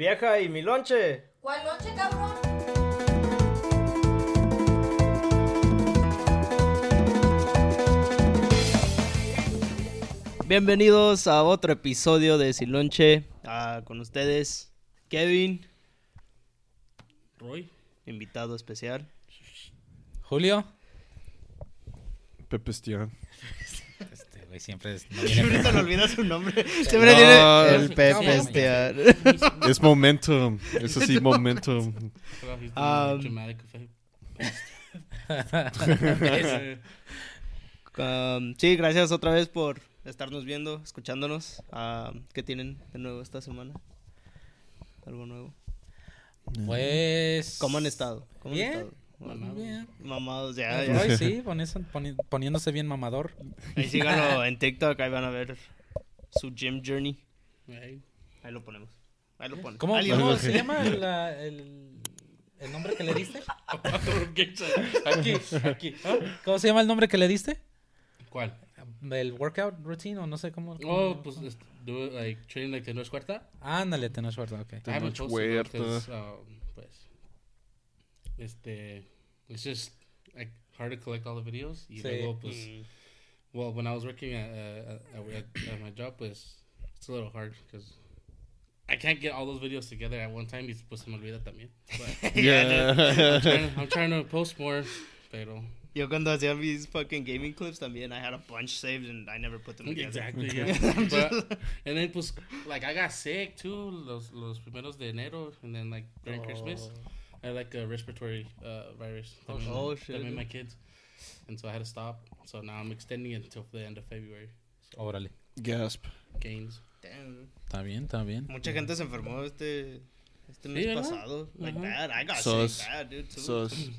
Vieja, ¿y mi lonche? ¿Cuál noche, cabrón? Bienvenidos a otro episodio de Sin Lonche. Ah, con ustedes, Kevin, Roy. invitado especial. Julio. Pepe Estián. Güey siempre es. no Siempre se le preparado. olvida su nombre. Siempre No, tiene el Pepe no, Estear. Es momentum. Eso sí, momentum. Um, effect. Um, sí, gracias otra vez por estarnos viendo, escuchándonos. Ah, ¿Qué tienen de nuevo esta semana? ¿Algo nuevo? Pues. ¿Cómo han estado? ¿Cómo han Bien. estado? Muy bien. Mamados, ya, Ay, ya. Roy, sí, poniéndose, poni- poniéndose bien mamador. Ahí síganlo en TikTok, ahí van a ver su gym journey. Right. Ahí lo ponemos. Ahí lo ponemos. ¿Cómo, cómo se llama la- el, el nombre que le diste? aquí, aquí. ¿ah? ¿Cómo se llama el nombre que le diste? ¿Cuál? ¿El workout routine o no sé cómo? Oh, pues este, do like training like Tenoch Huerta. Ándale, tenés suerte, ok. Tenoch Huerta. Because, pues, este, it's just like hard to collect all the videos. Y Sí. luego, pues, Mm, well, when I was working at, uh, at, at, at my job, pues, it's a little hard because I can't get all those videos together at one time. Y pues se me olvida también. But I'm, Yeah. trying, I'm trying to post more, pero Yo cuando hacía mis fucking gaming clips también, I had a bunch saved and I never put them together. Exactly, yeah. but, and then, pues, like, I got sick too, los, los primeros de enero, and then, like, during Christmas, I had, like, a respiratory uh, virus. Oh, También, oh, shit. También my kids. And so I had to stop. So now I'm extending it until the end of February. Órale. Gasp. Gains. Damn. Está bien, está bien. Mucha gente se enfermó este, este mes ¿verdad? pasado. Like Ajá. bad. I got Sus. sick bad, dude. too. Sus.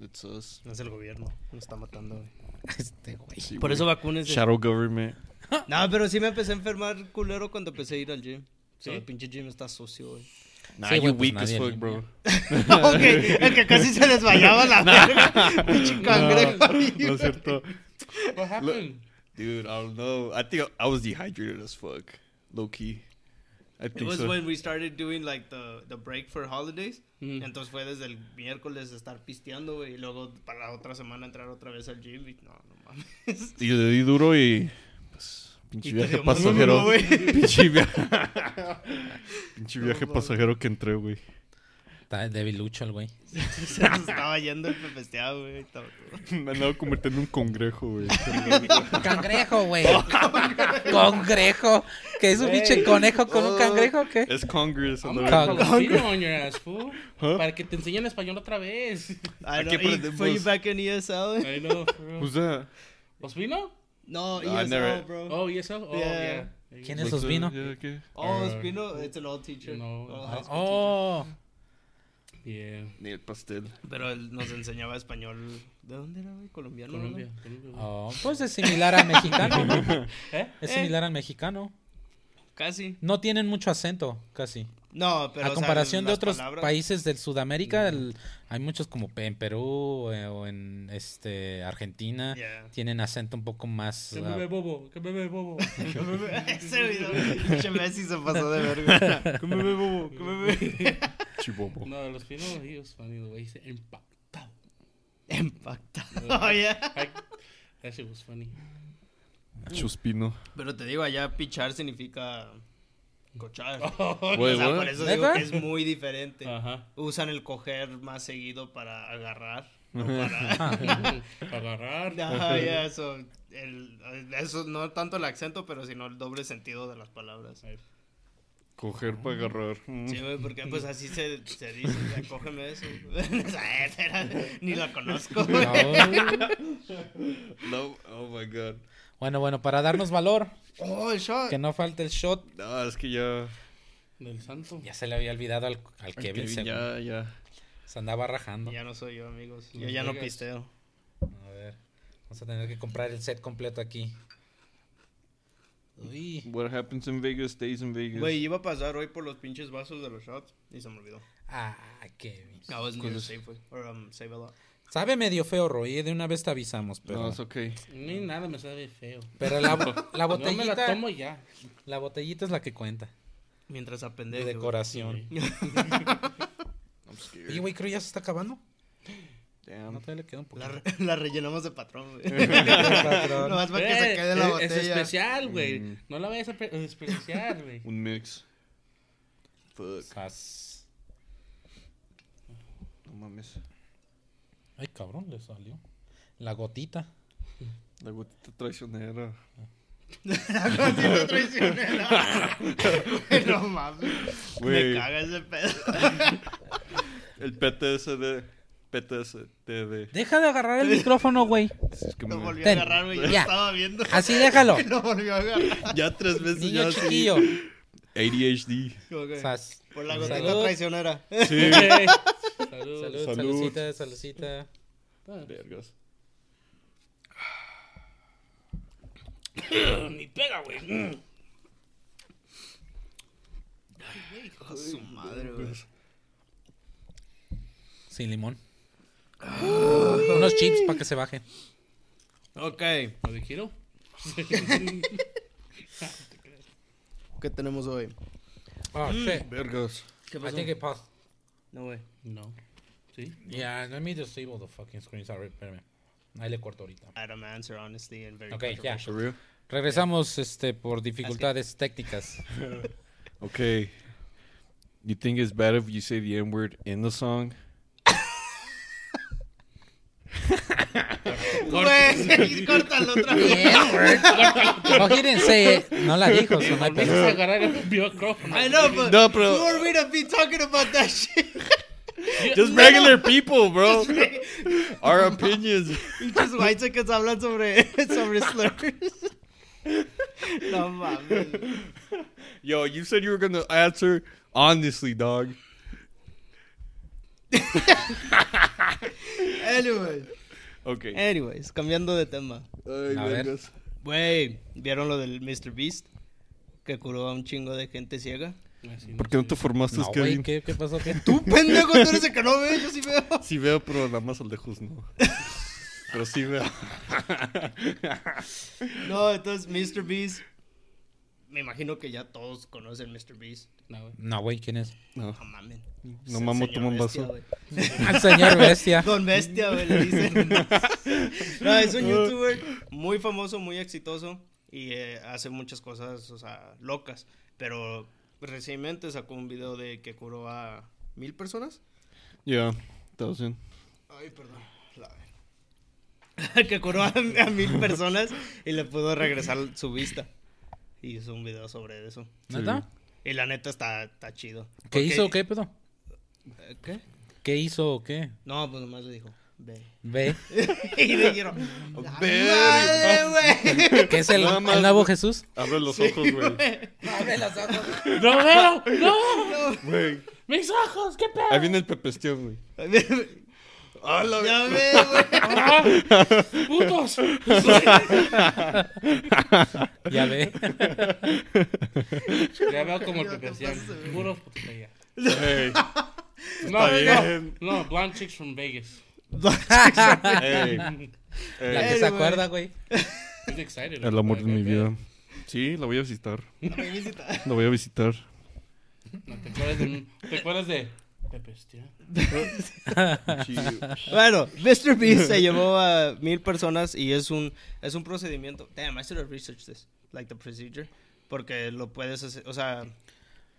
It's us. No es el gobierno, nos está matando. güey. Este güey. Sí, Por güey. eso vacúnense. Shadow government. No, pero sí me empecé a enfermar culero cuando empecé a ir al gym. ¿Sí? So, el pinche gym está sucio, güey. Nah, Sí, you pues weak as fuck, bro. ok, el que casi se desmayaba la verga. Pinche cangrejo. No es cierto. What happened? Dude, I don't know. I think I was dehydrated as fuck. Low key. I It think was so. when we started doing like the, the break for holidays. Mm. Entonces fue desde el miércoles estar pisteando, güey. Y luego para la otra semana entrar otra vez al gym. Y no, no mames. Y le di duro y. Pinche viaje pasajero. pinche viaje. pinche viaje pasajero que entré, güey. Está debilucho el güey. Se nos estaba yendo el pepesteado, güey. Me andaba convirtiendo en un congrejo, güey. Cangrejo, güey. Congrejo. ¿Qué es un pinche conejo con un cangrejo o qué? Es Congress. I'm anda gonna bien. call a video on your ass, fool. Huh? Para que te enseñen español otra vez. I Aquí know, y aprendemos. fue you back in ESL? I know. Who's that? ¿Ospino? No, No, ESL, never- bro. Oh, ESL? Oh, Yeah. yeah. ¿Quién es Ospino? yeah, okay. Oh, Uh, Espino, it's an old teacher. no. Oh, school Oh. Yeah. Ni el pastel. Pero él nos enseñaba español. ¿De dónde era, güey? Colombiano. ¿no? Colombia. Colombia. Oh, pues es similar al mexicano. ¿no? ¿Eh? Es Eh. similar al mexicano. Casi. No tienen mucho acento, casi. No, pero. a o sea, comparación de otros palabras- países del Sudamérica, el- hay muchos como en Perú eh, o en este Argentina Yeah. tienen acento un poco más Que ah, me ve bobo, que me ve bobo. Ese video, Messi se pasó de verga. ¿Qué me ve, bobo? ¿Qué me ve? Chibobo. no, los finos, way he said impactado. Impactado. Oh, yeah. That shit was funny. Chuspino. Pero te digo, allá pichar significa cochar. Güey, o sea, what? por eso digo que es muy diferente. Ajá. Usan el coger más seguido para agarrar. No para... Agarrar. Ajá, ya, eso, el, eso no tanto el acento, pero sino el doble sentido de las palabras. Coger para agarrar. Mm. Sí, güey, porque pues así se, se dice, o sea, cógeme eso. Ni la conozco, güey. no. No, oh my god. Bueno, bueno, para darnos valor, Oh, el shot. que no falte el shot. No, es que ya. Del santo. Ya se le había olvidado al, al Kevin, ya, ya. se andaba rajando. Ya no soy yo, amigos. Yo ya no pisteo. A ver, vamos a tener que comprar el set completo aquí. Uy, What happens in Vegas stays in Vegas. Güey, iba a pasar hoy por los pinches vasos de los shots y se me olvidó. ah, Kevin. I was near Safeway. Or, um, Save a Lot. Sabe medio feo, Roy, de una vez te avisamos, pero... No, es okay. Ni nada me sabe feo. Pero la, la No me la botellita... tomo ya. La botellita es la que cuenta. Mientras De apendeje. güey. decoración. I'm scared. Oye, güey, creo ya se está acabando. No, Damn. todavía le queda un poquito. La, re- la rellenamos de patrón, güey. Patrón. Nomás para que se Eh, quede la es- botella. Es especial, güey. Mm. No la vayas a pe- desperdiciar, güey. Un mix. Fuck. Sas. No mames. Ay, cabrón, le salió. La gotita. La gotita traicionera. La gotita traicionera. No mames. Me caga ese pedo. El PTSD. PTSD. Deja de agarrar el micrófono, güey. Es que Lo me- volvió a Ten. agarrar, güey. Ya. estaba viendo. Así déjalo. Lo volvió a agarrar. Ya tres veces Niño ya chiquillo. ADHD. Que, Sas. Por la gotita Salud. traicionera. Sí. Salud. Salud, Salud. saludcita, saludcita. Vergas. Ni pega, güey. Mm. Hijo de su madre, güey. Sin limón. Unos chips para que se baje. Ok. ¿Lo Kiro? ¿Qué tenemos hoy? Oh, mm. shit. Vergas. ¿Qué I think it paused. No, güey. No. ¿Sí? Yeah, let me disable the fucking screen. Sorry, espérame. Ahí le corto ahorita. I don't answer, honestly, and very Ok, ya. controversial. For real? Regresamos este por dificultades técnicas. Okay. You think it's bad if you say the N word in the song? Güey, córtalo otra vez. Yeah, he didn't say it. No la dijo, so no hay Volviste pedo. a agarrar el micrófono. I know, but No, pero- who are we to be talking about that shit? Just regular people, bro. Our opinions. Pinches whitesicans hablan sobre, sobre slurs. No mames. Yo, you said you were gonna answer honestly, dog. Anyways. Okay. Anyways, cambiando de tema. Ay, A ver. vergas. Güey, ¿vieron lo del Mr. Beast? Que curó a un chingo de gente ciega. Así, ¿Por qué no te formaste, No, Kevin? ¿qué, ¿qué pasó? ¿Qué? Tú, pendejo, tú eres el que no ve, yo sí veo. Sí veo, pero nada más a lejos no. Pero sí veo. No, entonces Mr. Beast. Me imagino que ya todos conocen Mr. Beast. No, güey. No, güey, ¿quién es? No, No mames. no mamo, toma un señor bestia, vaso. señor bestia. Don Bestia, güey, le dicen. No, es un youtuber muy famoso, muy exitoso y eh, hace muchas cosas, o sea, locas. Pero recientemente sacó un video de que curó a mil personas. Yeah, thousand. Ay, perdón. La- que curó a, a mil personas y le pudo regresar su vista. Y hizo un video sobre eso. ¿Neta? Y la neta está, está chido. ¿Qué Porque- hizo o qué, pedo? Eh, ¿Qué? ¿Qué hizo o qué? No, pues nomás le dijo, ve. Ve. y le dijeron, ¡Madre, güey! ¿Qué es el, más, el nuevo. Jesús? Abre los ojos, güey. Abre los ojos. ¡No veo! ¡No! Güey. ¡Mis ojos! ¿Qué pedo? Ahí viene el pepestión, güey. Ah, la Ya ve, güey. ¡Ah! ¡Putos! Ya ve. Ya veo como el güey. Puros putos allá. No, Está bien. no, no, blonde chicks from Vegas. La que se acuerda, güey. Excited. El amor de mi vida. Sí, la voy a visitar. La voy a visitar. No, ¿Te acuerdas de, ¿te acuerdas de Bueno, Mr. Beast se llevó a mil personas y es un, es un procedimiento. Damn, I should have researched this. Like the procedure. Porque lo puedes hacer, o sea,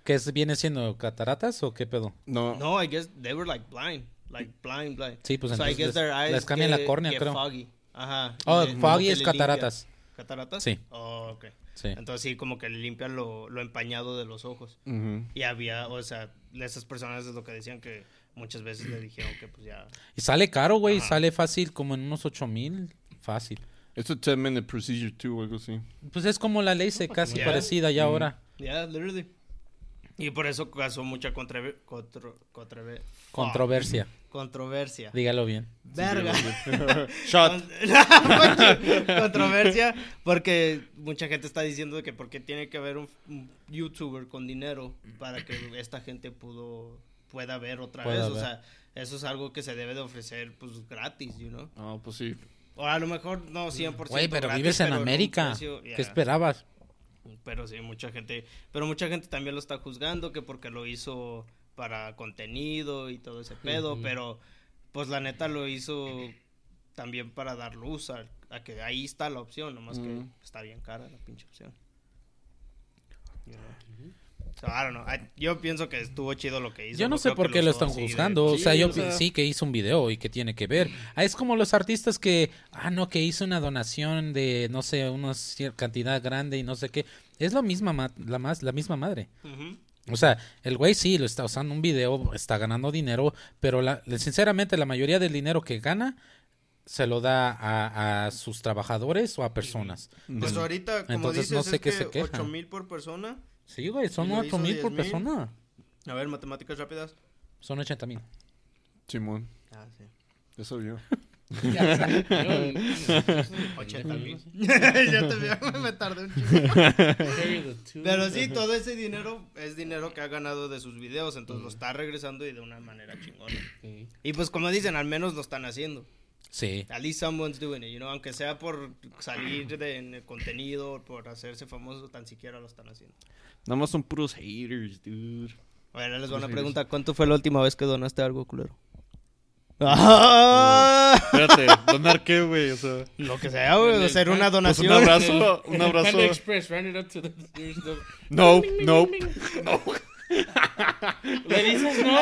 ¿Qué es- viene siendo? ¿Cataratas o qué pedo? No. no, I guess they were like blind. Like blind, blind. Sí, pues so I entonces guess les- their eyes les cambian la córnea, creo. foggy. Ajá. Oh, foggy es cataratas. ¿Cataratas? Sí. Oh, ok. Sí. Entonces sí, como que le limpian lo, lo empañado de los ojos. Y había, o sea, esas personas es lo que decían que muchas veces le dijeron que pues ya... Y sale caro, güey. Ajá. Sale fácil, como en unos 8 mil. Fácil. It's a 10 minute procedure too, algo así. Pues es como la ley casi Yeah. parecida ya ahora. Ya, literally. Y por eso causó mucha controver- Controversia. Controversia. Dígalo bien. Verga. Shot. Con- controversia porque mucha gente está diciendo que por qué tiene que haber un, un youtuber con dinero para que esta gente pudo pueda ver otra Pueda vez, o sea, eso es algo que se debe de ofrecer pues gratis, you know. Ah, pues sí. O a lo mejor no 100% Güey, pero gratis, vives en pero América. precio, ¿Qué esperabas? Pero sí, mucha gente, pero mucha gente también lo está juzgando que porque lo hizo para contenido y todo ese pedo, pero pues la neta lo hizo también para dar luz a, a que ahí está la opción, nomás Ujú. que está bien cara la pinche opción. You know? So, I don't know. I- yo pienso que estuvo chido lo que hizo. Yo no sé por qué lo están de- juzgando. o sea, yo o sea- sí que hizo un video y que tiene que ver. Ah, es como los artistas que, ah, no, que hizo una donación de, no sé, una cier- cantidad grande y no sé qué. Es la misma, ma- la, más, la misma madre. Ujú. O sea, el güey sí lo está usando un video, está ganando dinero, pero la, sinceramente la mayoría del dinero que gana se lo da a, a sus trabajadores o a personas. Pues ahorita, como Entonces, dices, no sé es qué que se queja. 8 mil por persona. Sí, güey, son ¿Y lo ocho hizo mil por 10,000? persona. A ver, matemáticas rápidas. Son 80 mil. Simón, Ah, sí. eso yo. Yo- 80 mil. Te vi, me tardé un two. Pero sí, todo ese dinero es dinero que ha ganado de sus videos, entonces lo está regresando y de una manera chingona. Y pues como dicen, al menos lo están haciendo. Sí. At least someone's doing it, you know? aunque sea por salir de, en el contenido, por hacerse famoso, tan siquiera lo están haciendo. Nada más son puros haters, dude. Ver, les van a preguntar, ¿cuánto fue la última vez que donaste algo, culero? ¡Ah! Espérate, ¿donar qué, güey? O sea, Lo que sea, güey, hacer una pues donación. un abrazo, un abrazo. Panda Express, round it up to the. there's the- No, no. Le dices no.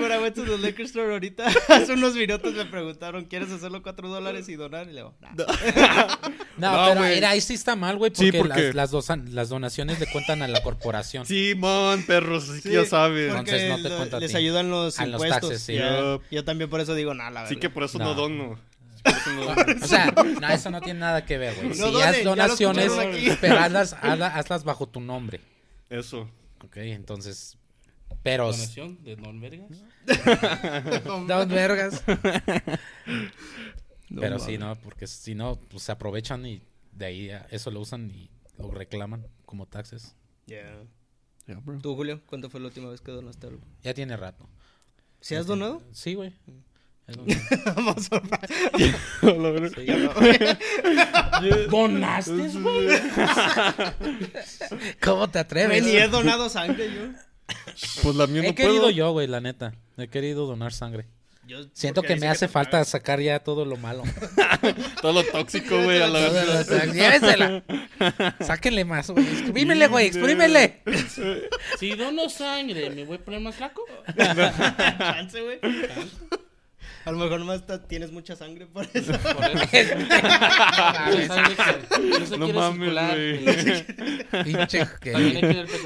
When I went to the liquor store ahorita, hace unos minutos me preguntaron, ¿quieres hacerlo 4 dólares y donar? Y le digo, nah. No, No, pero mira, ahí sí está mal, güey, Sí, porque, Las, las, las donaciones le cuentan a la corporación. Simón, perros, así que Sí, ya sabes. Entonces no te lo- cuenta a les ti. ayudan los A los impuestos. taxes, sí. Yo también por eso digo, nada, la Así verdad. que por eso No. no, dono. No. O sea, no, eso no tiene nada que ver, güey. No si donen, haz donaciones, pero hazlas, hazla- hazlas bajo tu nombre. Eso. Ok, entonces. Pero. Donación de Don Vergas. Dos vergas. No pero sí, no, porque si no, pues se aprovechan y de ahí a- eso lo usan y lo reclaman como taxes. Yeah. Ya, bro. ¿Tú, Julio, cuándo fue la última vez que donaste algo? Ya tiene rato. ¿Sí has donado? Sí, güey. Mm. Sí. Yo. ¿Donaste, güey? ¿Cómo te atreves? Ni he donado sangre yo. Pues la mía He querido puedo. yo, güey, la neta. He querido donar sangre. Yo- Siento que me hace falta sacar ya todo lo malo. Todo lo tóxico, güey. Llévensela. Sáquenle más, güey. Exprímele, güey. Exprímele. Si dono sangre, ¿me voy a poner más flaco? Chance, güey. A lo mejor nomás ta- tienes mucha sangre por eso. Por eso. No se No quiere mames, circular. Pinche También hay que... hacer.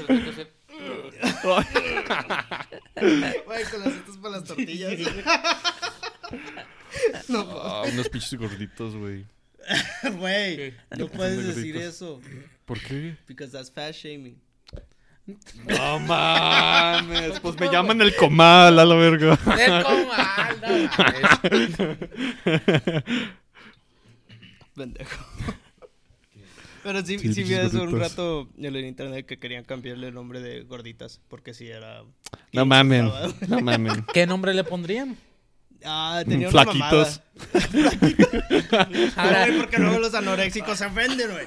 Güey, con las estas para las tortillas. no, Ah, unos pinches gorditos, güey. güey. No puedes decir eso. ¿Por qué? Because that's fat shaming. No mames. Pues me llaman el comal, a la verga. Del comal, no mames. Pendejo. Pero sí, Sí, sí, vi eso un rato en el internet que querían cambiarle el nombre de gorditas. Porque sí era. No mamen. No mamen. ¿Qué nombre le pondrían? Ah, tenía una Flaquitos. Ahora, Güey, porque luego los anoréxicos se ofenden, güey.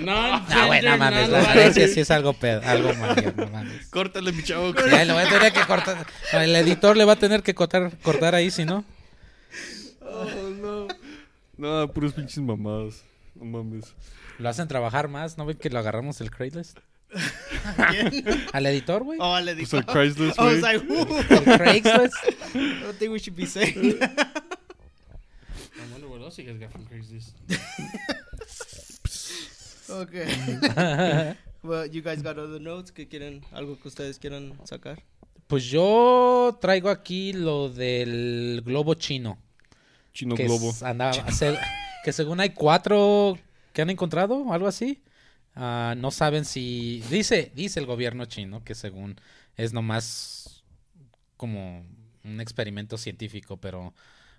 No, no, güey, no mames. La anorexia sí es algo pedo, algo malo, no mames. Córtale, mi chavo. Ya, le voy a tener que cortar. El editor le va a tener que cortar, cortar ahí, si no. Oh, no. No, puros pinches mamadas. No mames. Lo hacen trabajar más, ¿no ven que lo agarramos el Craigslist? ¿Quién? ¿Al editor, güey? Oh, le Pues dijo. el Craigslist, I was güey. like, "Ooh, El Craigslist. I don't think we should be saying that. I wonder what else you guys got from Craigslist. Okay. well, you guys got other notes que quieren, algo que ustedes quieran sacar. Pues yo traigo aquí lo del globo chino. Chino que globo. es- andaba- se- que según hay cuatro que han encontrado algo así. Ah, no saben si dice dice el gobierno chino que según es nomás como un experimento científico, pero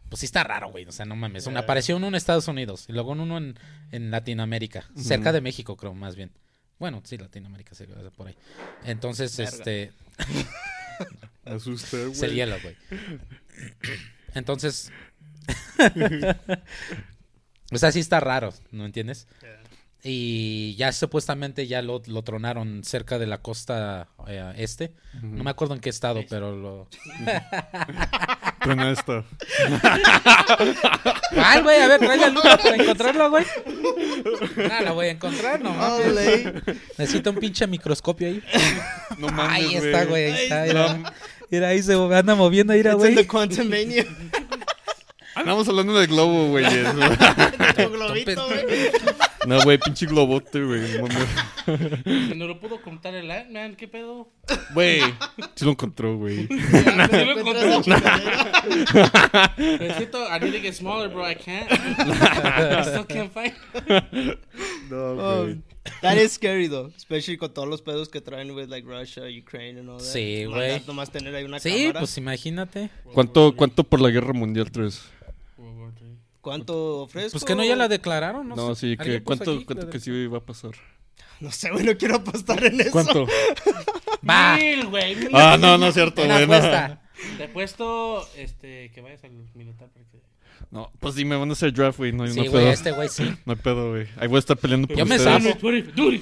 pues sí está raro, güey. O sea, no mames. Una, Eh. apareció uno en Estados Unidos y luego uno en, en Latinoamérica, cerca de México, creo, más bien. Bueno, sí, Latinoamérica, sí, por ahí. Entonces, este, Asusta, güey. es el hielo, güey. Entonces. o sea, sí está raro, ¿no entiendes? Y ya supuestamente ya lo, lo tronaron cerca de la costa eh, este. No me acuerdo en qué estado, pero lo... Con esto. ¿Cuál, güey? A ver, tráele a Lucas para encontrarlo, güey. No, lo voy a encontrar, no mames. Necesito un pinche microscopio ahí. No mames, Ahí está, güey. Ahí está, mira. Mira, ahí se anda moviendo, mira, It's in the güey. Quantum Mania. Andamos hablando de globo, güey. eso. Tu globito, güey. no, güey, pinche globote, güey. no lo pudo contar el Ant-Man, ¿qué pedo? Güey, sí lo encontró, güey. Sí lo encontró. Necesito, I need to get smaller, bro. I can't. I still can't find. No, Oh, that is scary though, especially con todos los pedos que traen with like Russia, Ukraine and all that. Sí, Nomás- güey. Nomás tener ahí una Sí, cámara. pues imagínate. ¿Cuánto, ¿Cuánto por la guerra mundial 3? ¿Cuánto ofrezco? Pues que no ya la declararon, ¿no? No, sé. sí, ¿Alguien que ¿cuánto, aquí? cuánto que sí va a pasar? No sé, güey, no quiero apostar en eso. ¿Cuánto? Va. Mil, güey. mil. Ah, no, no es cierto, Una güey. Te he puesto este, que vayas al militar para que. No, pues sí, me van a hacer draft, güey. No, Sí, no güey, pedo. este güey sí. No hay pedo, güey. Ahí voy a estar peleando por Yo me ustedes. zafo. Duty, duty.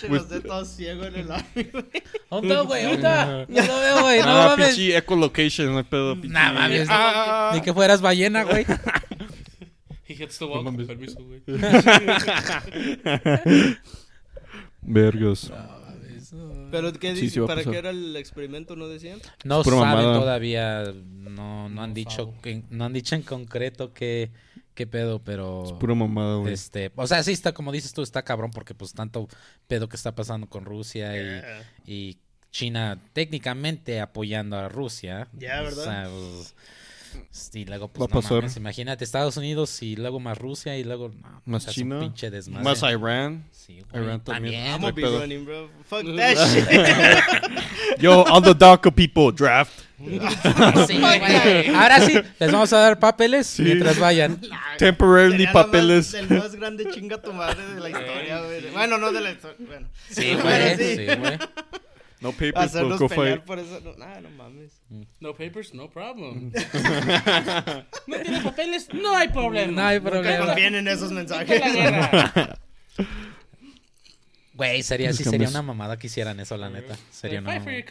Che, Los de todos ciegos en el army, güey. ¿Dónde está, güey? ¿Dónde está? No lo veo, güey. No Ah, mames. pinche echolocation, no hay pedo. pinche- Nah, mames. Ah, Ni que fueras ballena, güey. He hits the wall. No permiso, güey. Vergos. Pero ¿qué dice? sí ¿Para qué era el experimento? ¿No decían? No saben mamada. todavía. No, no han No dicho que- no han dicho en concreto qué, qué pedo, pero Pura mamada, güey. este, o sea, sí está como dices tú, está cabrón porque pues tanto pedo que está pasando con Rusia y, Yeah. y China técnicamente apoyando a Rusia. Ya, ¿verdad? O sea, pues, y luego Va pues a no pasar. mames, imagínate Estados Unidos y luego más Rusia y luego no, Más o sea, es un China. pinche desmadre. Más Irán. Sí, güey, Irán también. I'm gonna be pedo. running, bro. Fuck that shit. Yo, all the DACA people, draft. Sí, güey. Ahora sí, les vamos a dar papeles mientras vayan. Temporarily Sería la más- papeles. El más grande chinga tu madre de la historia, güey. Bueno, no de la historia. Bueno. Sí, güey. sí. Sí, güey. No papers, Hacernos go pelear fight. por eso. No, nah, no mames. No papers, no problem. no tienes papeles, no hay problema. No hay Nunca problema. confíen en esos Nunca mensajes. Güey, sería, sí sería una mamada que hicieran eso, la neta. Sería una mamada.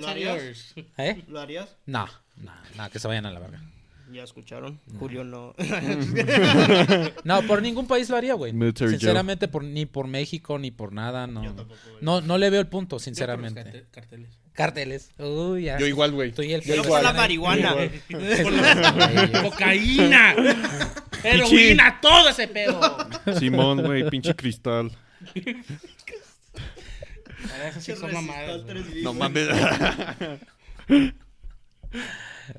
¿Lo harías? ¿Eh? ¿Lo harías? No, no, no, que se vayan a la verga. Ya escucharon. Julio no. No, por ningún país lo haría, güey. Sinceramente, por, ni por México, ni por nada, no. Yo tampoco. No, no le veo el punto, Yo por los sinceramente. carte- Carteles. Carteles. Uy, ya. Yo igual, güey. Yo Félix por la marihuana. Cocaína. Heroína, todo ese pedo. Simón, güey, pinche cristal. Esas sí son mamadas. güey. No mames.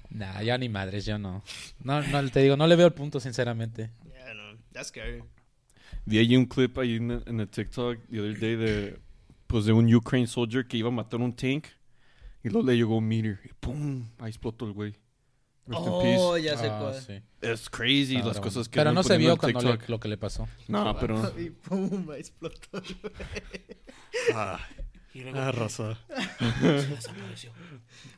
Nah, yo ni madres, yo no. No, no, te digo, no le veo el punto, sinceramente. Yeah, no. That's scary. Vi ahí un clip ahí en, el- en el TikTok the other day de, pues de un Ukraine soldier que iba a matar un tank y luego le llegó un meteor y pum, ahí explotó el güey. Rest in Oh, peace. ya sé Ah, cuál. sí. Es crazy las cosas que Pero no se vio cuando le- lo que le pasó. No, pero... Y pum, explotó. Ah, Y luego ah, raza. desapareció.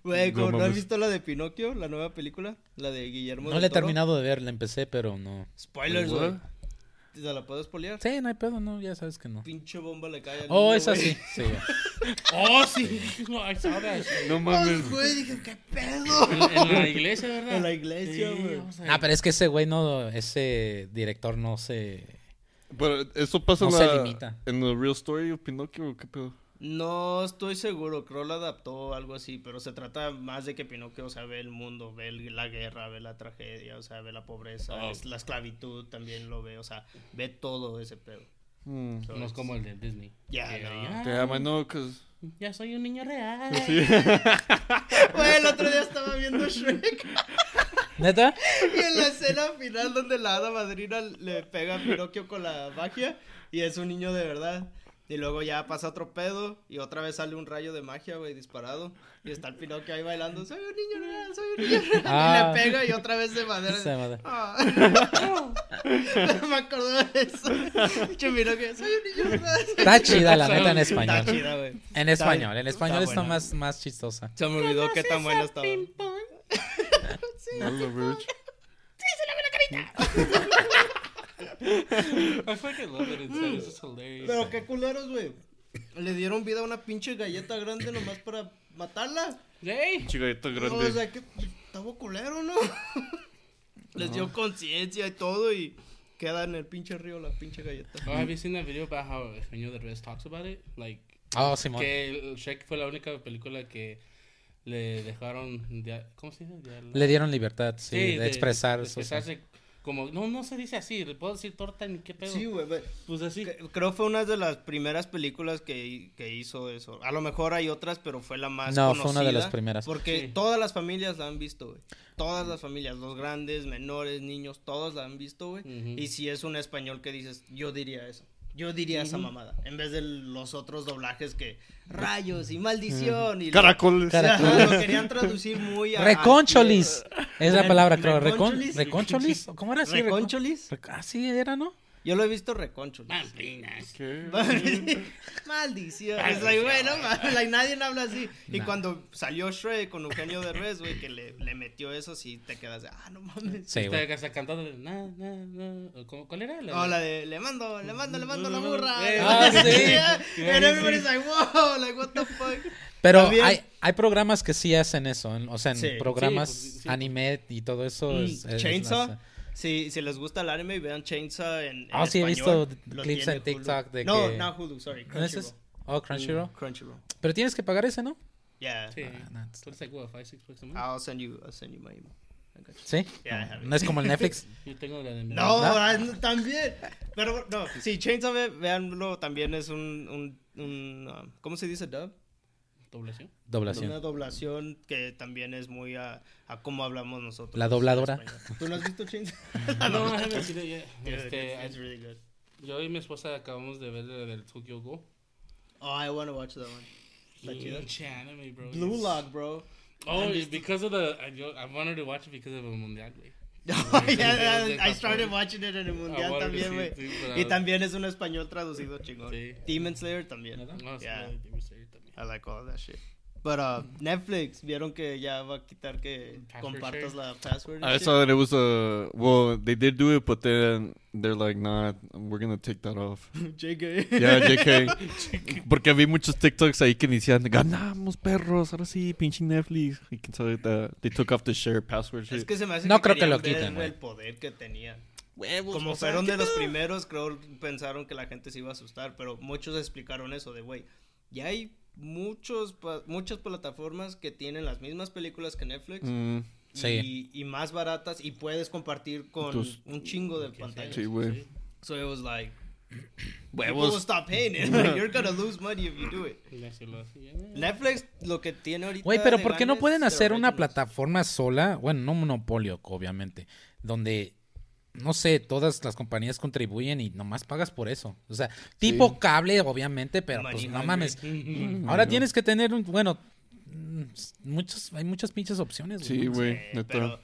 Güey, No ¿cómo ¿no has visto la de Pinocchio? La nueva película. La de Guillermo No le he Toro? terminado de ver, la empecé, pero no. Spoilers, güey. ¿Te la puedo spoilear? Sí, no hay pedo, no, ya sabes que no. Pinche bomba le cae al Oh, niño, esa güey. sí, sí. Oh, sí. No, that. No mames. güey, dije, ¿qué pedo? En, la- en la iglesia, ¿verdad? En la iglesia, Sí, güey. Like, Ah, pero es que ese güey no, ese director no se... Pero eso pasa No en se la... limita. En la real story of Pinocchio, ¿o ¿qué pedo? No estoy seguro, creo lo adaptó algo así, pero se trata más de que Pinocchio, o sea, ve el mundo, ve el- la guerra, ve la tragedia, o sea, ve la pobreza, Oh. es- la esclavitud también lo ve, o sea, ve todo ese pedo. So No es como el de Disney. Ya, Que, no. ya, Damn, I know, cause... ya soy un niño real. Güey, el otro día estaba viendo Shrek ¿Neta? y en la escena final donde la hada madrina le pega a Pinocchio con la magia y es un niño de verdad. Y luego ya pasa otro pedo y otra vez sale un rayo de magia, güey, disparado. Y está el Pinocchio ahí bailando, soy un niño real, soy un niño real. Ah. Y le pega y otra vez de madera. Esa madre. Ah. Me acuerdo de eso. Pinocchio, soy un niño real. Está chida, la neta, en Está español. chida, güey. En español, en está español está, buena. más, más chistosa. Se me olvidó qué tan buena estaba. I love it. I fucking love it inside. It's just hilarious. Pero qué culeros, güey. Le dieron vida a una pinche galleta grande nomás para matarla. Hey. Chigalleta No, grande. o sea, que estaba culero, ¿no? Les dio conciencia y todo y queda en el pinche río la pinche galleta. Oh, have you seen that video about how Eugenio Derbez talks about it? Like, Oh, Simón. que el Shrek fue la única película que le dejaron, dia- ¿cómo se dice? Le dieron libertad, sí, de, expresar de expresarse como, no, no se dice así, le puedo decir torta ni qué pedo. Sí, güey. Pues así. que- Creo fue una de las primeras películas que, que hizo eso. A lo mejor hay otras, pero fue la más No, conocida. fue una de las primeras. Porque Sí. todas las familias la han visto, güey. Todas las familias, los grandes, menores, niños, todos la han visto, güey. Y si es un español que dices, yo diría eso. Yo diría esa mamada. En vez de los otros doblajes que rayos y maldición. Y Caracoles. Lo querían traducir muy a. Reconcholis. Es la palabra, creo. Recon, reconcholis. reconcholis. ¿Cómo era así? Recon- ¿Reconcholis? Rec- Ah, sí, era, ¿no? Yo lo he visto. ¿Qué? Maldición. Es like, güey, no mames, like, nadie habla así. Y Nah. cuando salió Shrek con Eugenio Derbez, güey, que le, le metió eso, sí te quedas de, ah, no mames. Sí, güey. Está, cantando de, na, na, na. ¿Cómo- ¿Cuál era? No, la de, le mando, le mando, le mando la burra. eh, ah, sí. And everybody's like, wow, like, what the fuck. Pero hay, hay programas que sí hacen eso. en- o sea, en Sí. programas Sí, pues, sí. anime y todo eso. Mm, es- es- Chainsaw. las- Si, si les gusta el anime, vean Chainsaw en, en Ah, sí, he español. visto Lo clips en TikTok Hulu. de no, que- No, Hulu, sorry. ¿No es eso? Oh, Crunchyroll. Mm, Crunchyroll. Pero tienes que pagar ese, ¿no? Yeah. Sí. Ah, no, it's- like, what, five, six bucks a month? I'll send you, I'll send you my email. I got you. Sí. Yeah. No es como el Netflix. Yo tengo la de No, ¿No? ah, no, también. Pero no, sí, Chainsaw, ve- véanlo, también es un, un, un um, ¿cómo se dice dub? Doblación. Doblación. Una doblación que también es muy a, a cómo hablamos nosotros. La dobladora. ¿Tú no has visto Chainsaw? no, Este, it's, it's really good. yo y mi esposa acabamos de ver del Tokyo Go. Oh, I want to watch that one. Está anime, bro. Blue It's- Lock, bro. Oh, just- because of the, I, yo, I wanted to watch it because of el mundial, güey. Oh, yeah, I started watching it en el mundial también, güey. Y también es un español traducido chingón. Sí. Demon Slayer también. No, sí, Yeah. Demon Slayer también. I like all that shit. But uh, Netflix, vieron que ya va a quitar que Password compartas share. la password. I shit? saw that it was a well, they did do it, but then they're like, nah, we're gonna take that off. JK. Yeah, JK. Porque vi muchos TikToks ahí que decían, ganamos perros, ahora sí, pinche Netflix. Y quién sabe, that they took off the share password Es shit. que se me hace No que creo que lo quiten, el poder que tenían. Huevos, Como o sea, fueron ¿qué de los primeros, creo pensaron que la gente se iba a asustar, pero muchos explicaron eso de, güey, ya hay muchos muchas plataformas que tienen las mismas películas que Netflix Mm, Sí. y, y más baratas y puedes compartir con Tus- un chingo de pantallas. Sí, güey. So it was like, people Huevos. will stop paying it. Like, you're gonna lose money if you do it. Hacía. Netflix lo que tiene ahorita. Güey, pero ¿por qué no pueden de hacer una plataforma sola? Bueno, no monopolio, obviamente. Donde, no sé, todas las compañías contribuyen y nomás pagas por eso. O sea, tipo cable, obviamente, pero pues no mames. Ahora tienes que tener un, bueno, mm, muchos, hay muchas pinches opciones. Sí, güey, Sí, pero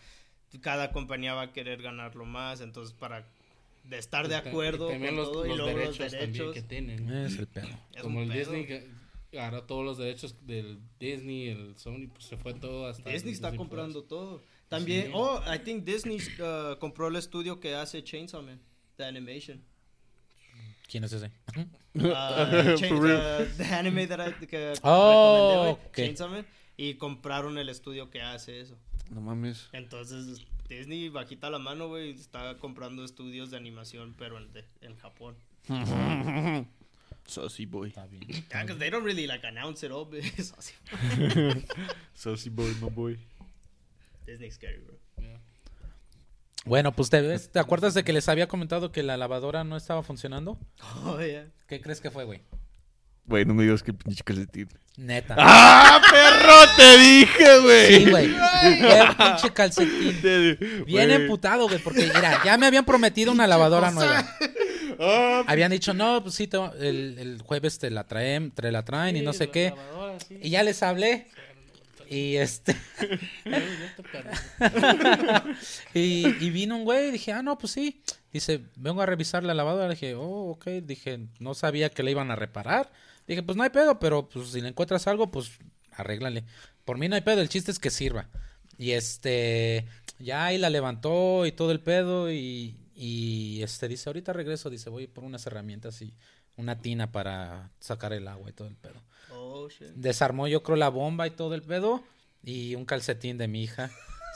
cada compañía va a querer ganarlo más, entonces para de estar de Y y acuerdo también con los, todo y los luego los derechos también derechos. que tienen. Es el pedo. Es Como el pedo. Disney que agarró todos los derechos del Disney, el Sony, pues se fue todo hasta Disney está comprando todo. También, Sí. oh, I think Disney uh, compró el estudio que hace Chainsaw Man, the animation. ¿Quién es ese? Uh, uh, the anime that I, que Oh. Chainsaw Man, y compraron el estudio que hace eso. No mames. Entonces, Disney, bajita la mano, güey, está comprando estudios de animación, pero en, de- en Japón. Saucy boy. Está bien. Yeah, because they don't really, like, announce it all, but. Saucy boy, my boy. Disney scary, bro. Yeah. Bueno, pues ¿te, ves- ¿te acuerdas de que les había comentado que la lavadora no estaba funcionando? Oh, yeah. ¿Qué crees que fue, güey? Güey, no me digas que pinche calcetín. Neta. ¡Ah, perro! Te dije, güey. Sí, güey. Qué pinche calcetín. Te- Bien emputado, güey, porque mira, ya me habían prometido una lavadora nueva. Ah, Habían dicho, no, pues sí, te el, el jueves te la traen, te la traen y no sé qué. lavadora, sí. Y ya les hablé. Y este, y, y vino un güey y dije, ah, no, pues sí. Dice, vengo a revisar la lavadora. dije, oh, ok. Dije, no sabía que la iban a reparar. Dije, pues no hay pedo, pero pues si le encuentras algo, pues arréglale. Por mí no hay pedo, el chiste es que sirva. Y este, ya ahí la levantó y todo el pedo y, Y este dice, ahorita regreso, dice, voy por unas herramientas y una tina para sacar el agua y todo el pedo. Oh, shit. Desarmó yo creo la bomba y todo el pedo y un calcetín de mi hija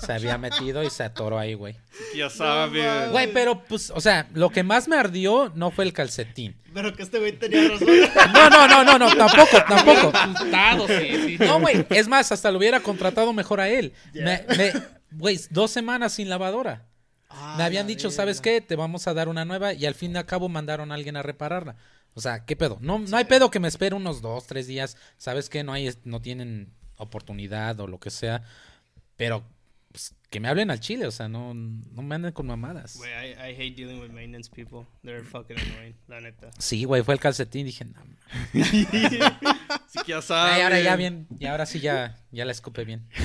se había metido y se atoró ahí, güey. Ya sabes. Güey, pero pues, o sea, lo que más me ardió no fue el calcetín. Pero que este güey tenía razón. No, no, no, no, no, tampoco, tampoco. Asustado, sí, sí. No, güey, es más, hasta lo hubiera contratado mejor a él. Ya. Me, me- güey, dos semanas sin lavadora. Ah, Me habían la dicho, verga. ¿sabes qué? Te vamos a dar una nueva y al fin y al cabo mandaron a alguien a repararla. O sea, ¿qué pedo? No, no hay pedo que me espere unos dos, tres días. ¿Sabes qué? No hay, no tienen oportunidad o lo que sea. Pero pues, que me hablen al chile, o sea, no, no me anden con mamadas. Güey, I, I hate dealing with maintenance people. They're fucking annoying, la neta. Sí, güey, fue el calcetín. Dije, no. Sí que ya sabes. Ay, ahora ya bien, y ahora sí ya, ya la escupe bien.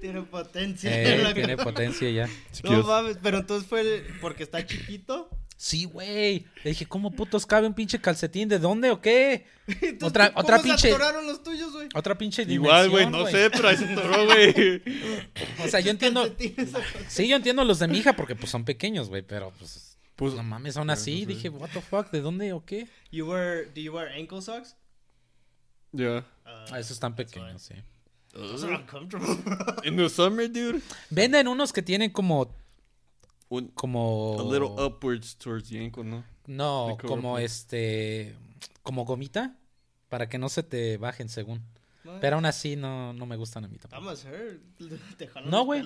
Tiene potencia. Eh, tiene potencia ya. No mames, pero entonces fue el- porque está chiquito. Sí, güey. Le dije, ¿cómo putos cabe un pinche calcetín? ¿De dónde o qué? Entonces, Otra- ¿cómo otra se pinche- atoraron los tuyos, güey? Otra pinche Igual, güey, no sé, pero ahí se atoró, güey. O sea, yo entiendo. Sí, yo entiendo los de mi hija porque pues son pequeños, güey, pero pues. Pues, no mames, aún así. no sé. Dije, what the fuck, ¿de dónde o qué? You wear, do you wear ankle socks? ya. Uh, Ah, esos están pequeños, sí. those are uncomfortable, bro. In the summer, dude. Venden unos que tienen como. Un, Como. a little upwards towards the ankle, ¿no? No, como este. Como gomita. Para que no se te bajen según. Pero aún así no, no me gustan a mí tampoco. Te No, güey.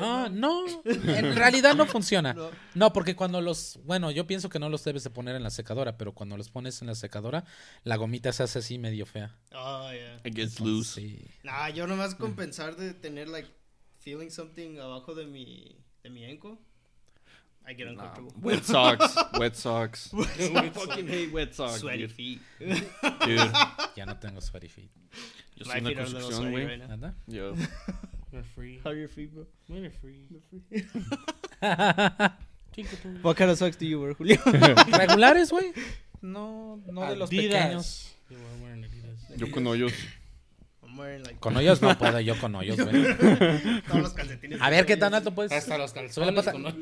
Ah, no, en realidad no funciona. No. No, porque cuando los, bueno, yo pienso que no los debes de poner en la secadora, pero cuando los pones en la secadora, la gomita se hace así medio fea. Oh, yeah. It gets loose. Sí. Nah, yo nomás con pensar de tener, like, feeling something abajo de mi, de mi ankle, I get uncomfortable. Wet socks. Wet socks. I fucking hate wet socks, Sweaty dude. feet. Dude. Ya no tengo sweaty feet. Yo My soy una feet are a little construcción, sweaty güey. right now. ¿Nada? Yo. We're free. How are your feet, bro? We're free. Chiquitín. What kind of socks do you wear, Julio? ¿Regulares, güey? No, no de los pequeños. Were wearing Adidas. Yo con hoyos. Like, Con hoyos no puedo, yo con hoyos, güey. todos los calcetines. A ver qué tan alto puedes. Hasta los calzones. la pata.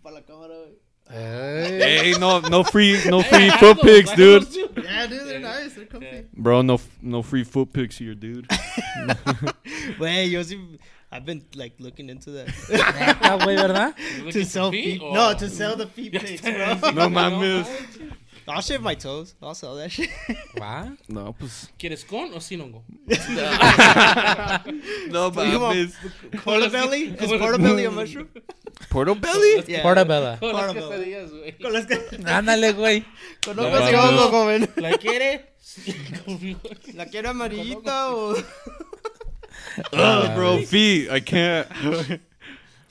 Con- Para la cámara, güey. Ey. Hey, no, no free, no free foot pics, dude. Yeah, dude, they're nice. They're comfy. Eh. Bro, no, no free foot pics here, dude. Güey, yo sí... I've been, like, looking into that. Neta, güey, ¿verdad? To sell the feet? No, oh. to sell the feet pics, bro. No mames. I'll shave my toes. I'll sell that shit. ¿Va? No, pues. ¿Quieres con o sin hongo? No mames. Portobelly? Is portobelly a mushroom? Portobelly? Yeah. Portobella. Con las quesadillas, güey. Con las que... Ándale, güey. Con mames. hongo, joven. ¿La quiere? ¿La quiere amarillita o Oh, bro, feet. I can't.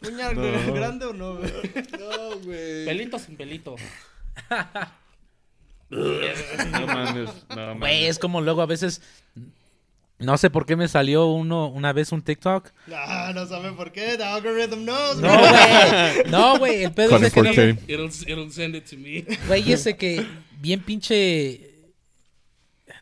uña No. grande o no? güey? no, güey. Pelito sin pelito. No mames. No Güey, mames. es como luego a veces. No sé por qué me salió uno una vez un TikTok. No, no saben por qué. The algorithm knows. No, bro. güey. No, güey. El pedo es de que no, 4K. It'll, it'll send it to me. Güey, ese que bien pinche.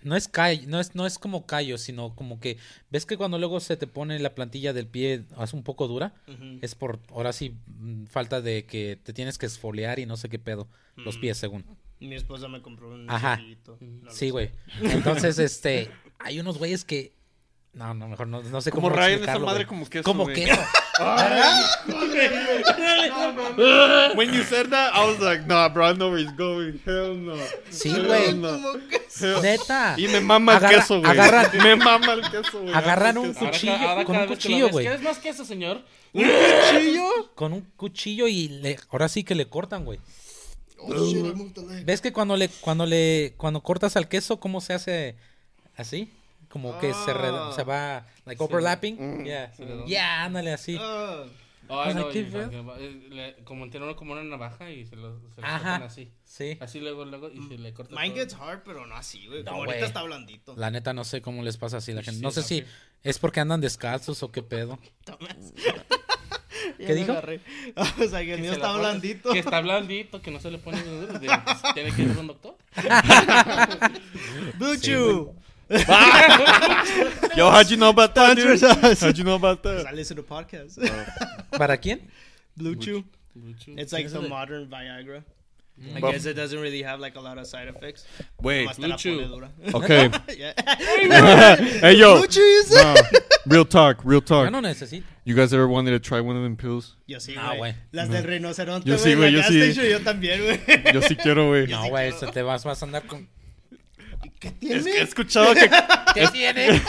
No es callo, no es, no es como callo, sino como que. ¿Ves que cuando luego se te pone la plantilla del pie es un poco dura? Es por, ahora sí, mm, falta de que te tienes que esfoliar y no sé qué pedo. Los Mm. pies, según. Mi esposa me compró un Ajá. No Sí, güey. Entonces, este. Hay unos güeyes que. No, no, mejor no, no sé cómo. Como rayan esa madre como queso, Como queso. When you said that, I was like, nah, bro, I know where he's going. Hell no. Sí, güey. no. Neta. Y me mama el Agarra- queso, güey. agarran- Me mama el queso, güey. Agarran un cuchillo, ahora con un cuchillo, güey. ¿Quieres más queso, señor? ¿Cuchillo? Con un cuchillo y le, ahora sí que le cortan, güey. Oh, shit, I moved the leg. ¿Ves que cuando le, cuando le, cuando cortas al queso, cómo se hace así? Como que se, re- Ah. se va, like overlapping. Yeah. Se le da- Yeah, ándale así. Ah. Eh, le- Como tiene uno como una navaja y se lo, se lo Ajá. cortan así. Sí. Así luego, luego, y se le corta Mine todo. gets hard, pero no así, güey. No, Como güey. ahorita está blandito. La neta no sé cómo les pasa así a la Sí, gente. No sé si es porque andan descalzos o qué pedo. ¿Qué dijo? O sea, que el mío está pones- blandito. Que está blandito, que no se le pone Tiene que ir a un doctor. Buchu. Yo, how'd you know about that, dude? How'd you know about I that? listen to podcasts. ¿Para quién? Blue Chew. Blue Chew. It's like ¿Quién es the modern Viagra. I Buff- guess it doesn't really have like a lot of side effects. Wait. Nomás te la Blue Chew. pone dura. Okay. Hey yo. Blue Chew, you said? Nah, real talk, real Yo talk. no necesito. You guys ever wanted to try one of them pills? Yo sí, Ah, güey. güey. Las del rinoceronte, Yo güey. sí, en güey, yo sí. Yo también, güey. Yo sí quiero, güey. No, güey, se te vas, vas a andar con... ¿Qué Es tiene? que he escuchado que. ¿Qué tiene?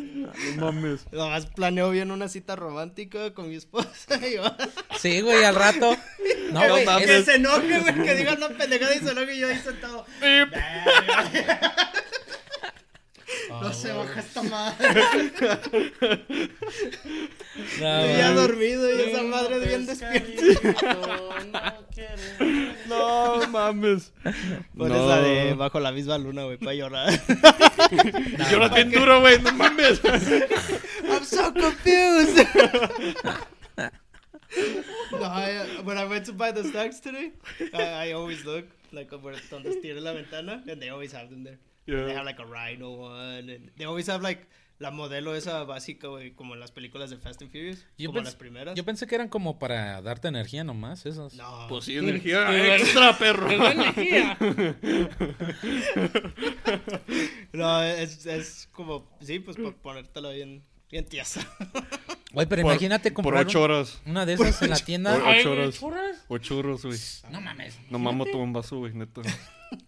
No mames. Nomás planeo bien una cita romántica con mi esposa. y va- Sí, güey, al rato. No, que, güey, que es- se enoje, güey. Que diga una pendejada y se enoje y yo ahí sentado. Ah, No se baja esta madre. No, ya dormido y esa madre bien despierta. No quiere. No mames. Pones No. la de bajo la misma luna, güey, para llorar. Lloras bien duro, güey. No mames. I'm so confused. no, I, when I went to buy the snacks today, I, I always look like where donde tiene la ventana, and they always have them there. They Yeah. have like a rhino one, and they always have like la modelo esa básica, güey, como en las películas de Fast and Furious, Yo como las primeras. Yo pensé que eran como para darte energía nomás, esos. No. Pues sí, energía Qué extra, perro. Qué energía. No, es, es como, sí, pues para ponértela bien, bien tiesa. Güey, pero Por- imagínate Por comprar ocho horas. una de esas en la tienda. Por- Ocho güey, horas. Ocho horas, güey. No mames. No mamo un vaso, güey, neta.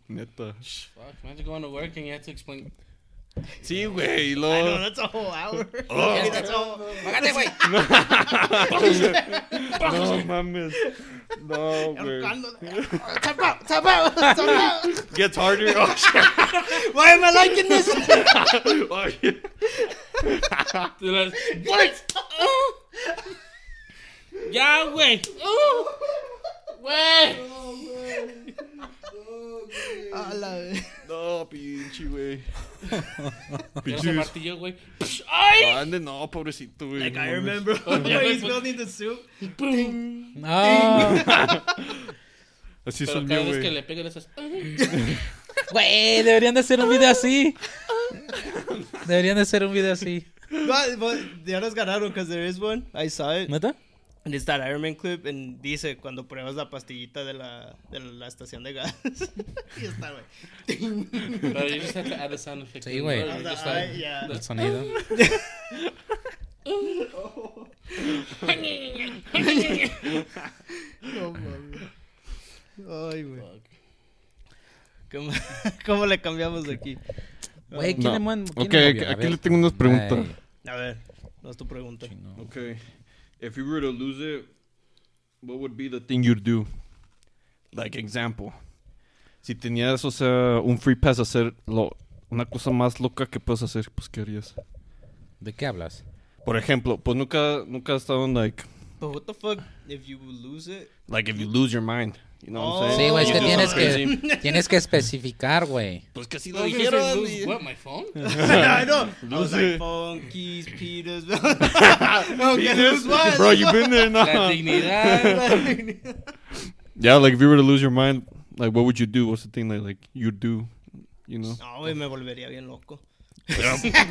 Neta. Fuck, imagine going to work and you have to explain. Sí, güey. y ah, I know, luego- that's a whole hour. Oh. Yeah, that's a whole... Págate, güey. No mames. No, güey. Ahorcándola. Tap out, tap out, tap out. Gets harder. Oh, shit. Why am I liking this? Oh, shit. Tú las- What? Ya, güey. Oh. Güey. A la vez. No, pinche, güey. Se Pinche. martilló, güey. Ay. Ande, no, pobrecito, güey. Like no I remember he's building the soup. Ah, Así Pero son cada yo, vez que güey. le pegan esas. Güey, deberían de hacer un video así. Deberían de hacer un video así. But, but ya nos ganaron because there is one. I saw it. ¿Neta? And it's that Iron Man clip. And dice cuando pruebas la pastillita de la, de la estación de gas. y está, güey. Pero you just have to add a sound effect. Sí, güey. El sonido. No mames. Ay, güey. ¿Cómo, ¿Cómo le cambiamos de aquí? Güey, ¿quién No. le man- quién Ok, aquí, aquí le tengo unas preguntas. Ay, A ver, no es tu pregunta. chino. Okay. If you were to lose it, what would be the thing you'd do? Like example. Si tenías, o sea, un free pass a hacer lo, una cosa más loca que puedes hacer, pues ¿qué harías? ¿De qué hablas? Por ejemplo, pues nunca, nunca has estado en like, But what the fuck if you lose it? like if you lose your mind. You know what I'm Oh. saying? Sí, güey, es You que tienes que, tienes que especificar, güey. Pues que así lo say, dijeron. y- what, my phone? I know. Was like, Peters. okay, lose what? Bro, you been there La now. dignidad. Yeah, like if you were to lose your mind, like what would you do? What's the thing that like you'd do? You know? No, güey, me volvería bien loco.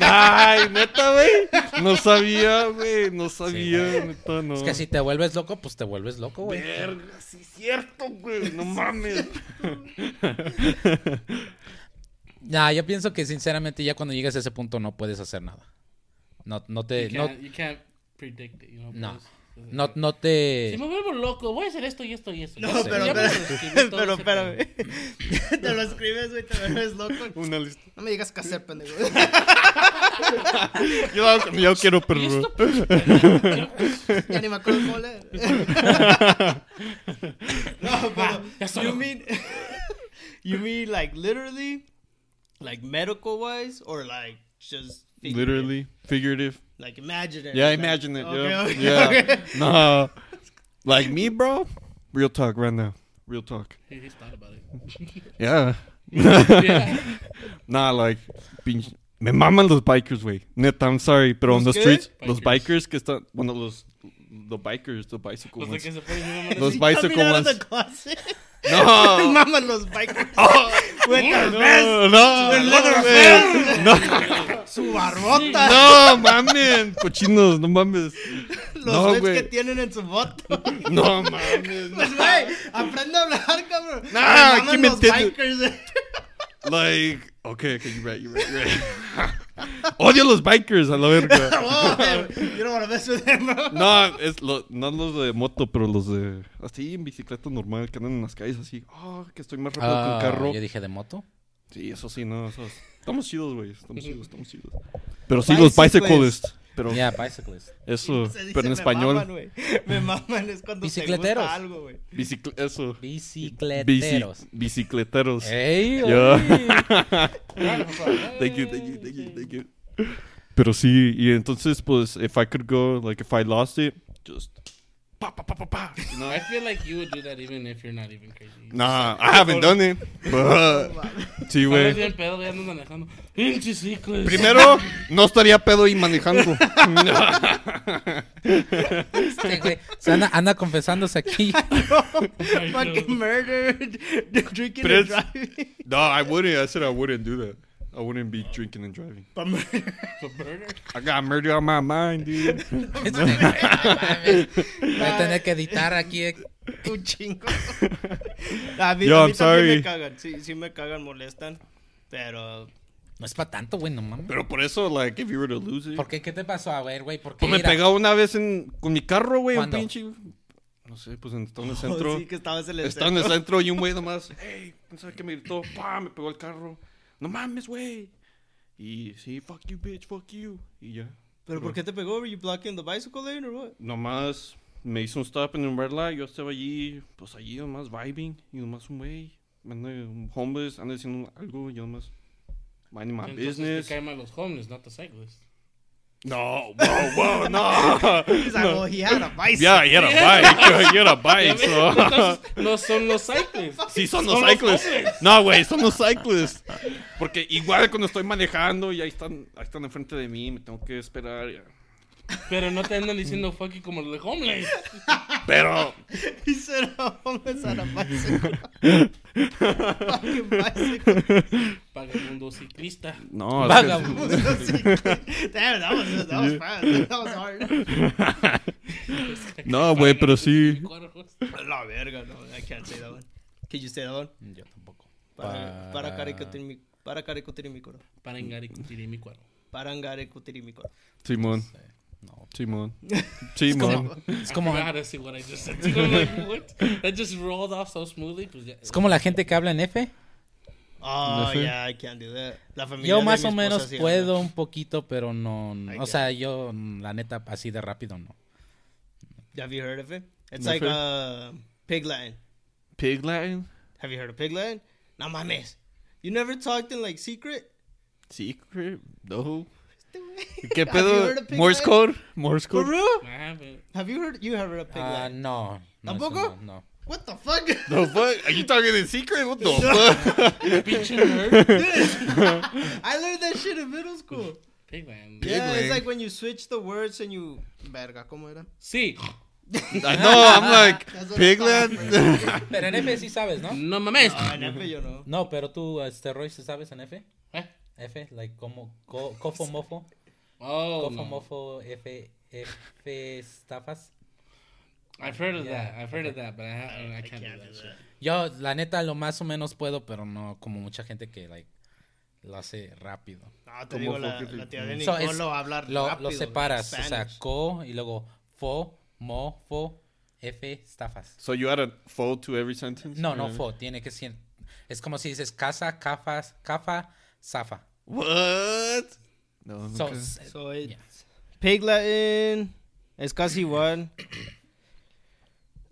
Ay, neta, güey. No sabía, güey. No sabía, neta, no. Es que si te vuelves loco, pues te vuelves loco, güey. Verga, sí es cierto, güey. No mames. Nah, yo pienso que sinceramente ya cuando llegas a ese punto no puedes hacer nada. No, no te, You no, can't, you can't predict it, you know. No. pues, no, no te. Si me vuelvo loco, voy a hacer esto y esto y esto. No, sé, pero, pero, pero espérame. te lo escribes, güey, te vuelves loco. Una lista. No me digas qué hacer, pendejo. Yo, yo quiero, pero- ya ni me acuerdo cómo leer. no, pero. Ya está You mean. you mean like literally? Like medical wise? Or like just. figurative? Literally, figurative. Like imagine it. Yeah, like- imagine it. Okay, yeah. okay, yeah. okay. No. Like me, bro. Real talk right now. Real talk. He- he's thought about it. Yeah. Yeah. Nah, like, pinche. Me maman los bikers, güey. Neta, I'm sorry, pero on the ¿Los qué? streets, los Bikers. bikers que están, bueno, los, the bikers, the bicycle Los de ones. que se ponen bien mamones. Los bicycle coming out of ones. No. Maman los bikers. Vest. No, no, no, no, Su barbota. no, mamen, cochinos, no mames. los No, que tienen en su moto. No mames. no. Pues, güey, aprende a hablar, cabrón. Me maman ¿quién me los bikers, güey. Like, okay, okay, you're right, you're right, you're right. Odio los bikers a la verga. Oh, man, you don't want to mess with them, bro. No, es lo, no los de moto, pero los de así en bicicleta normal que andan en las calles así. Oh, que estoy más rápido que Ah, un carro. yo dije de moto. Sí, eso sí, no, eso es- Estamos chidos, güey. Estamos chidos, estamos chidos. Pero sí, los Bicyclists. Pero Yeah, bicyclist. eso, Se dice, pero en me español. maman, me maman es cuando te Bicicleteros. gusta algo, güey. bicicle- eso. Bicicleteros. Bici- bicicleteros. ¡Ey! Oye. Thank you, thank you, thank you, thank you. Pero sí, y entonces, pues, if I could go, like, if I lost it, just. Know? I feel like you would do that even if you're not even crazy. Nah, I haven't done it. But, sí, güey. bien pedo, ya andas manejando. Pinche ciclos. Primero, no estaría pedo y manejando. Este güey se anda, anda confesándose aquí. Fucking murder, drinking and it's- driving. no, I wouldn't. I said I wouldn't do that. I wouldn't be drinking and driving. Pa' murder. I got murder on my mind, dude. Voy a tener que editar aquí. eh. Un chingo. A mí, Yo, a I'm mí también sorry. me cagan. Sí, sí me cagan, molestan. Pero No es para tanto, güey, no mames. Pero por eso, like, if you were to lose it. ¿Por qué? ¿Qué te pasó? A ver, güey, ¿por qué? Pues me Mira, pegó una vez en, con mi carro, güey, un ¿Cuándo? pinche. No sé, pues en, estaba en el centro. Oh, sí que estabas en el Estaba en el centro. centro y un güey nomás, hey, ¿quién sabe qué me gritó? Pa, me pegó el carro. No mames, güey. Y sí, fuck you, bitch, fuck you. Y ya. ¿Pero por qué te pegó? Were you blocking the bicycle lane or what? Nomás me hizo un stop en un red light. Yo estaba allí, pues allí nomás vibing. Y nomás un güey, un homeless, anda diciendo algo. Yo nomás, minding my Entonces business. te caen mal los homeless, not the cyclists. No, whoa, whoa, no. He's like, well, he had a bicycle. Yeah, he had a bike. He had a bike, so. Entonces, no son los cyclists. Sí, son los Son los cyclists. hombres. no, güey, son los cyclists. Porque igual cuando estoy manejando y ahí están, ahí están enfrente de mí, me tengo que esperar. ya. Pero no te andan diciendo fuck you como los de homeless. Pero, He said homeless a bicycle. Fucking bicycle. Vagabundo ciclista. no, Vagabundo. Damn, that was, that was fast. That was hard. no, güey, pero sí. La verga, no. I can't say that one. Can you say that one? Yo tampoco. Para, Para- para caricotiri mi coro. Para engar y cutiré mi cuero. Para caricotiri mi coro. Simón, No. Simón. Es Simón. como, es I como, so smoothly. Pues es como la gente que habla en F. Oh, ¿No sé? yeah, I can't do that. La familia Yo más o menos sí puedo habla. un poquito, pero no. I O sea, yo, la neta, así de rápido no. Have you heard of it? It's No like uh, pig Latin. Pig Latin? Have you heard of pig Latin? No mames. You never talked in like secret? Secret? No. Have ¿Qué you pedo? heard of pig Morse code? Morse For code? haven't. Have you heard? You have heard of pig Ah, no. no, ¿Tampoco? No, no. What the fuck? The fuck? Are you talking in secret? What the fuck? Pinche nerd. I learned that shit in middle school. Pigman. Yeah, Pig it's like when you switch the words and you. Verga, ¿cómo era? Sí. I know, I'm like, That's what Pig I thought Latin? Pero en F sí sabes, ¿no? No mames. Ah, en F yo no. No, pero tú, este, Roy, ¿sí sabes en F? Eh? F, like, como, co, cofo, mofo, Oh, cofo, no. mofo, F, F, estafas. I've heard of Yeah. that. I've heard of that, but I, can't, can't do that, do shit. Yo, la neta, lo más o menos puedo, pero no como mucha gente que, like, lo hace rápido. No, te ¿Cómo digo, la, la tía de So, Nicole es- lo rápido. lo separas, o sea, co y luego fo, mo, fo, F, estafas. So you add a fo to every sentence? No, no, fo, tiene que ser. Es como si dices casa, cafas, cafa, zafa. What? No, So, nunca. So it's Yeah. pig Latin. Es casi igual.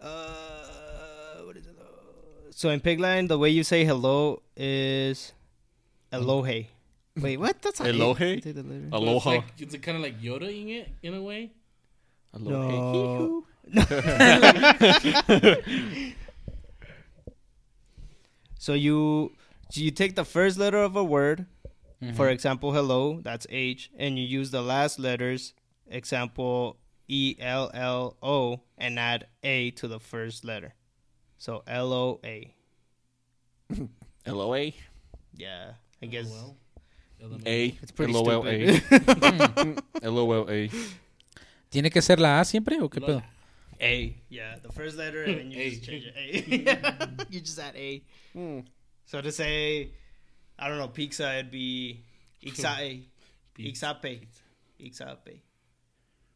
Uh, what is it? So in pig Latin, the way you say hello is elohe. Wait, what? That's not it. Elohe? Take the letter. So Aloha. It's, like, it's kind of like Yodaing it in a way. No. so you so you take the first letter of a word, for example, hello, that's H, and you use the last letters, example E L L O, and add A to the first letter. So L O A. L-O-A? Yeah, I guess. Well, A. It's pretty L-O-L-A. stupid. L-O-L-A. ¿Tiene que ser la A siempre o qué pedo? A. Yeah, the first letter and then you A. just change it. A. you just add A. Hmm. So to say, I don't know, pizza, it'd be Ixae. Pizza. Ixape. Ixape.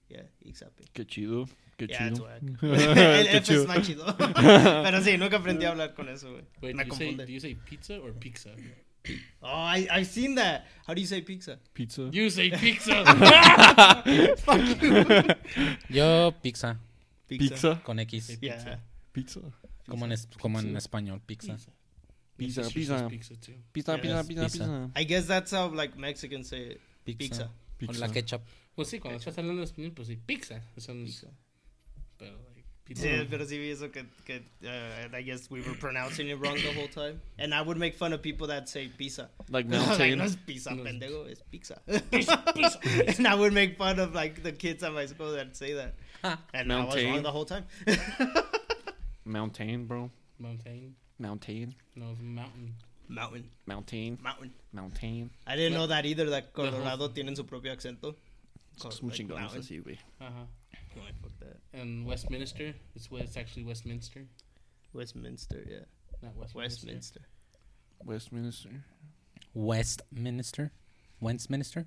Yeah, Ixape. Qué chido. Qué Yeah, chido. El F chido. es más chido. Pero sí, nunca aprendí a hablar con eso, güey. Wait, Me do you, say, do you say pizza or pizza? Oh, I, I've seen that. How do you say pizza? Pizza. You say pizza. Yo pizza Pizza. con X, Yeah. Pizza. como en, es- como en español, pizza. Pizza, My sister pizza. pizza too. Pizza, Yeah, pizza, it's pizza, pizza. pizza. I guess that's how like Mexicans say it. Pizza. Pizza. Con la ketchup. Pues sí, cuando estás hablando español, pues sí, pizza. Eso no Pizza. Pero, like, pizza. Sí, pero sí vi eso que, que uh, I guess we were pronouncing it wrong the whole time. And I would make fun of people that say pizza. Like like, no es pizza, No. pendejo, es pizza. pizza. pizza. and I would make fun of like the kids at my school that say that. And I was wrong the whole time. Mountain, bro. Mountain. Mountain. No, it's mountain. Mountain, Mountain. mountain. Mountain. I didn't know that either, that whole- Colorado tienen su propio acento. Es muy chingones mountain. así, güey. Uh-huh. No, fuck that. And Westminster. It's, it's actually Westminster, Westminster, yeah. not Westminster. Westminster. Westminster. Westminster. Westminster.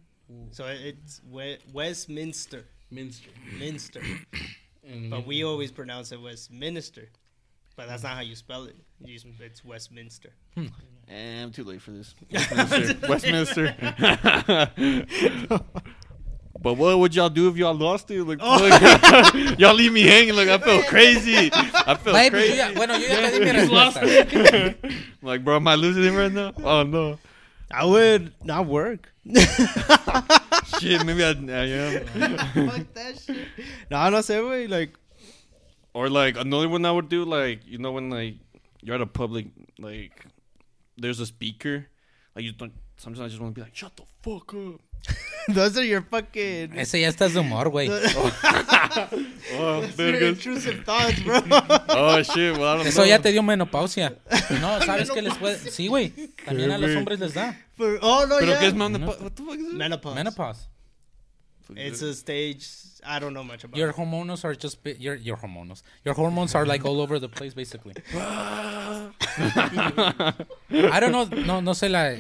So it's we- Westminster. Minster. Minster. But we always pronounce it Westminster. But that's not how you spell it. You just, it's Westminster. Eh, I'm too late for this. Westminster. Westminster. but what would y'all do if y'all lost it? Like, fuck. y'all leave me hanging. Like, I felt crazy. I felt Ay, pues yo crazy. ya- bueno, yo ya te di mi respuesta. Like, bro, am I losing him right now? Oh no. I would not work. Shit, maybe I, I am. Fuck that shit. No, no sé, güey. Like, Or like another one I would do, like you know when like you're at a public, like there's a speaker, like you don't. Sometimes I just want to be like, shut the fuck up. those are your fucking. Ese ya estás de humor, güey. Oh, Those are intrusive thoughts, bro. oh shit. Well, I don't Eso know. ya te dio menopausia. No, ¿sabes qué les puede? Sí, güey. También a los güey? hombres les da. For, oh, no, Pero yeah. qué es man? No. What the fuck is it? Menopause. Menopause. It's a stage. I don't know much about Your hormones are just bi- your your hormones. Your hormones are like all over the place basically. I don't know, no no sé la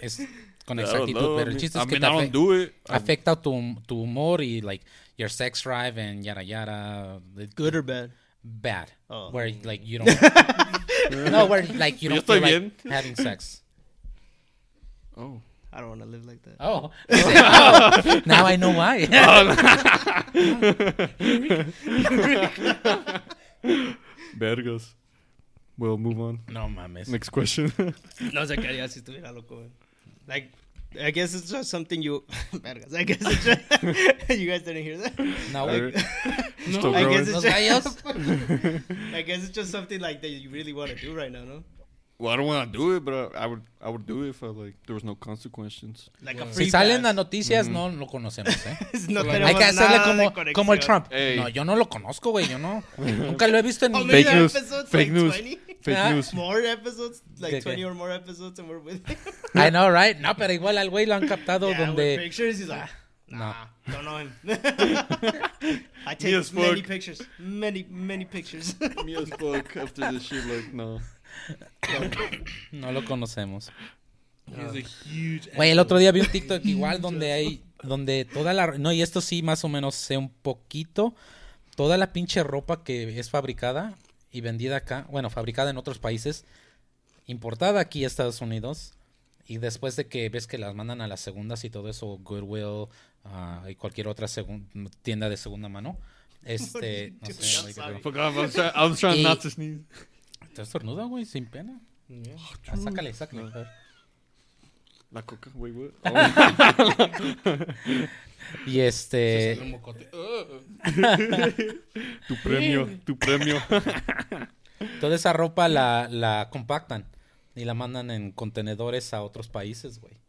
es con don't exactitud, pero el chiste es I que mean, te I don't afe- do it. I- afecta tu tu humor y like your sex drive and yada yada. Good or bad? bad. Oh. Where like you don't No, where like you don't feel like having sex. Oh. I don't want to live like that. Oh. Oh. Now I know why. Oh. Vergas. Well, move on. no mames. Next question. No sé qué haría si estuviera loco. Like, I guess it's just something you. Vergas. I guess it's just. you guys didn't hear that? No, Alright. No. Still I guess it's just. I guess it's just something like that you really want to do right now, no? Well, I don't want to do it, but I, would. I would do it if I like there was no consequences. Like a Wow. free Si salen las noticias, no lo conocemos, ¿eh? no Hay que hacerle como, como el. Trump. Ey. No, yo no lo conozco, güey. Yo no. Nunca lo he visto en mi many Fake news. episodes? Fake like news. 20? Fake Ah. news. More episodes? Like ¿De qué? 20 or more episodes and we're with him. I know, right? No, pero igual al güey lo han captado yeah, with donde... pictures, he's like, No. nah, don't know him. I take many pictures. Many, many pictures. Me as fuck after this shit, like no. No lo conocemos. Huge. Güey, el otro día vi un TikTok igual donde hay... Donde toda la... No, y esto sí más o menos sé un poquito. Toda la pinche ropa que es fabricada y vendida acá, bueno, fabricada en otros países, importada aquí a Estados Unidos, y después de que ves que las mandan a las segundas y todo eso, Goodwill ah, y cualquier otra tienda de segunda mano, este, no sé, I'm like, sorry. Fuck off! I was, try- I was trying Y- not to sneeze. ¿Estás estornuda, güey? Sin pena. Yeah. Ah, sácale, sácale. La coca. Wait, what? Oh. Y este, tu premio, tu premio. toda esa ropa la, la compactan y la mandan en contenedores a otros países, güey.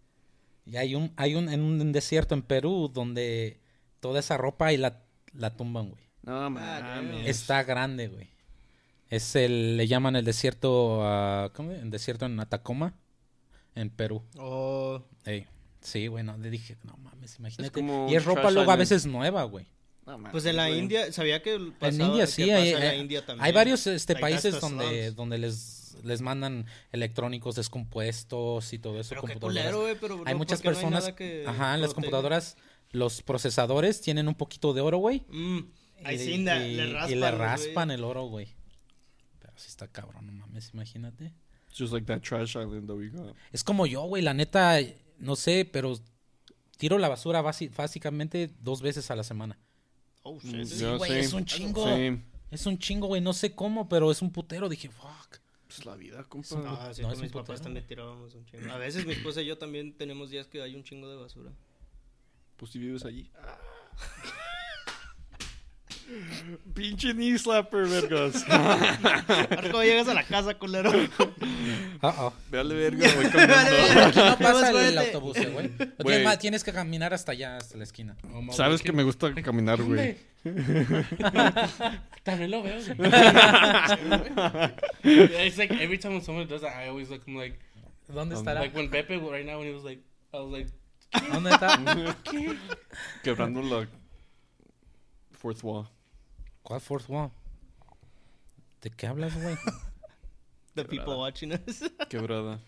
Y hay un, hay un, en un desierto en Perú donde toda esa ropa y la, la tumban, güey. No mames. Está grande, güey. Es el, le llaman el desierto, ¿cómo? El desierto en Atacoma, en Perú. oh, sí, güey, no, le dije, no mames, imagínate. como y es ropa luego a veces nueva, güey. Pues en la güey. India, sabía que En India sí, pasa hay, en la hay- India también. hay varios este, países donde, slums. donde les, les mandan electrónicos descompuestos y todo eso. Pero qué computadoras. culero, güey, pero hay no, muchas porque no hay personas, ajá, en las computadoras, los procesadores tienen un poquito de oro, güey. Mm, ahí y, y- le y raspan. le güey. raspan el oro, güey. Sí está cabrón, no mames, imagínate. It's just like that trash island that we got. Es como yo, güey, la neta, no sé, pero tiro la basura básicamente dos veces a la semana. Oh, Mm, shit. Sí, güey, es un chingo. Same. Es un chingo, güey, no sé cómo, pero es un putero. Dije, fuck. Pues la vida, compa. Ah, sí, No, con es mis un papás putero, también tirábamos un chingo. A veces mi esposa y yo también tenemos días que hay un chingo de basura. Pues si vives allí. Pinche knee slapper, vergas. Ahora cómo llegas a la casa, culero. Uh-oh. Véale, verga, voy Vale, caminando. Aquí no pasa el, autobús, eh, güey. Güey. tienes, tienes que caminar hasta allá, hasta la esquina. Oh, Sabes que me gusta caminar, güey. También lo veo. it's like every time when someone does that, I always look I'm like, ¿Dónde estará? like when Pepe right now when he was like, I was like, ¿Dónde está? Quebrando la fourth wall. ¿Cuál fourth wall? ¿De qué hablas, güey? The people watching us. Quebrada.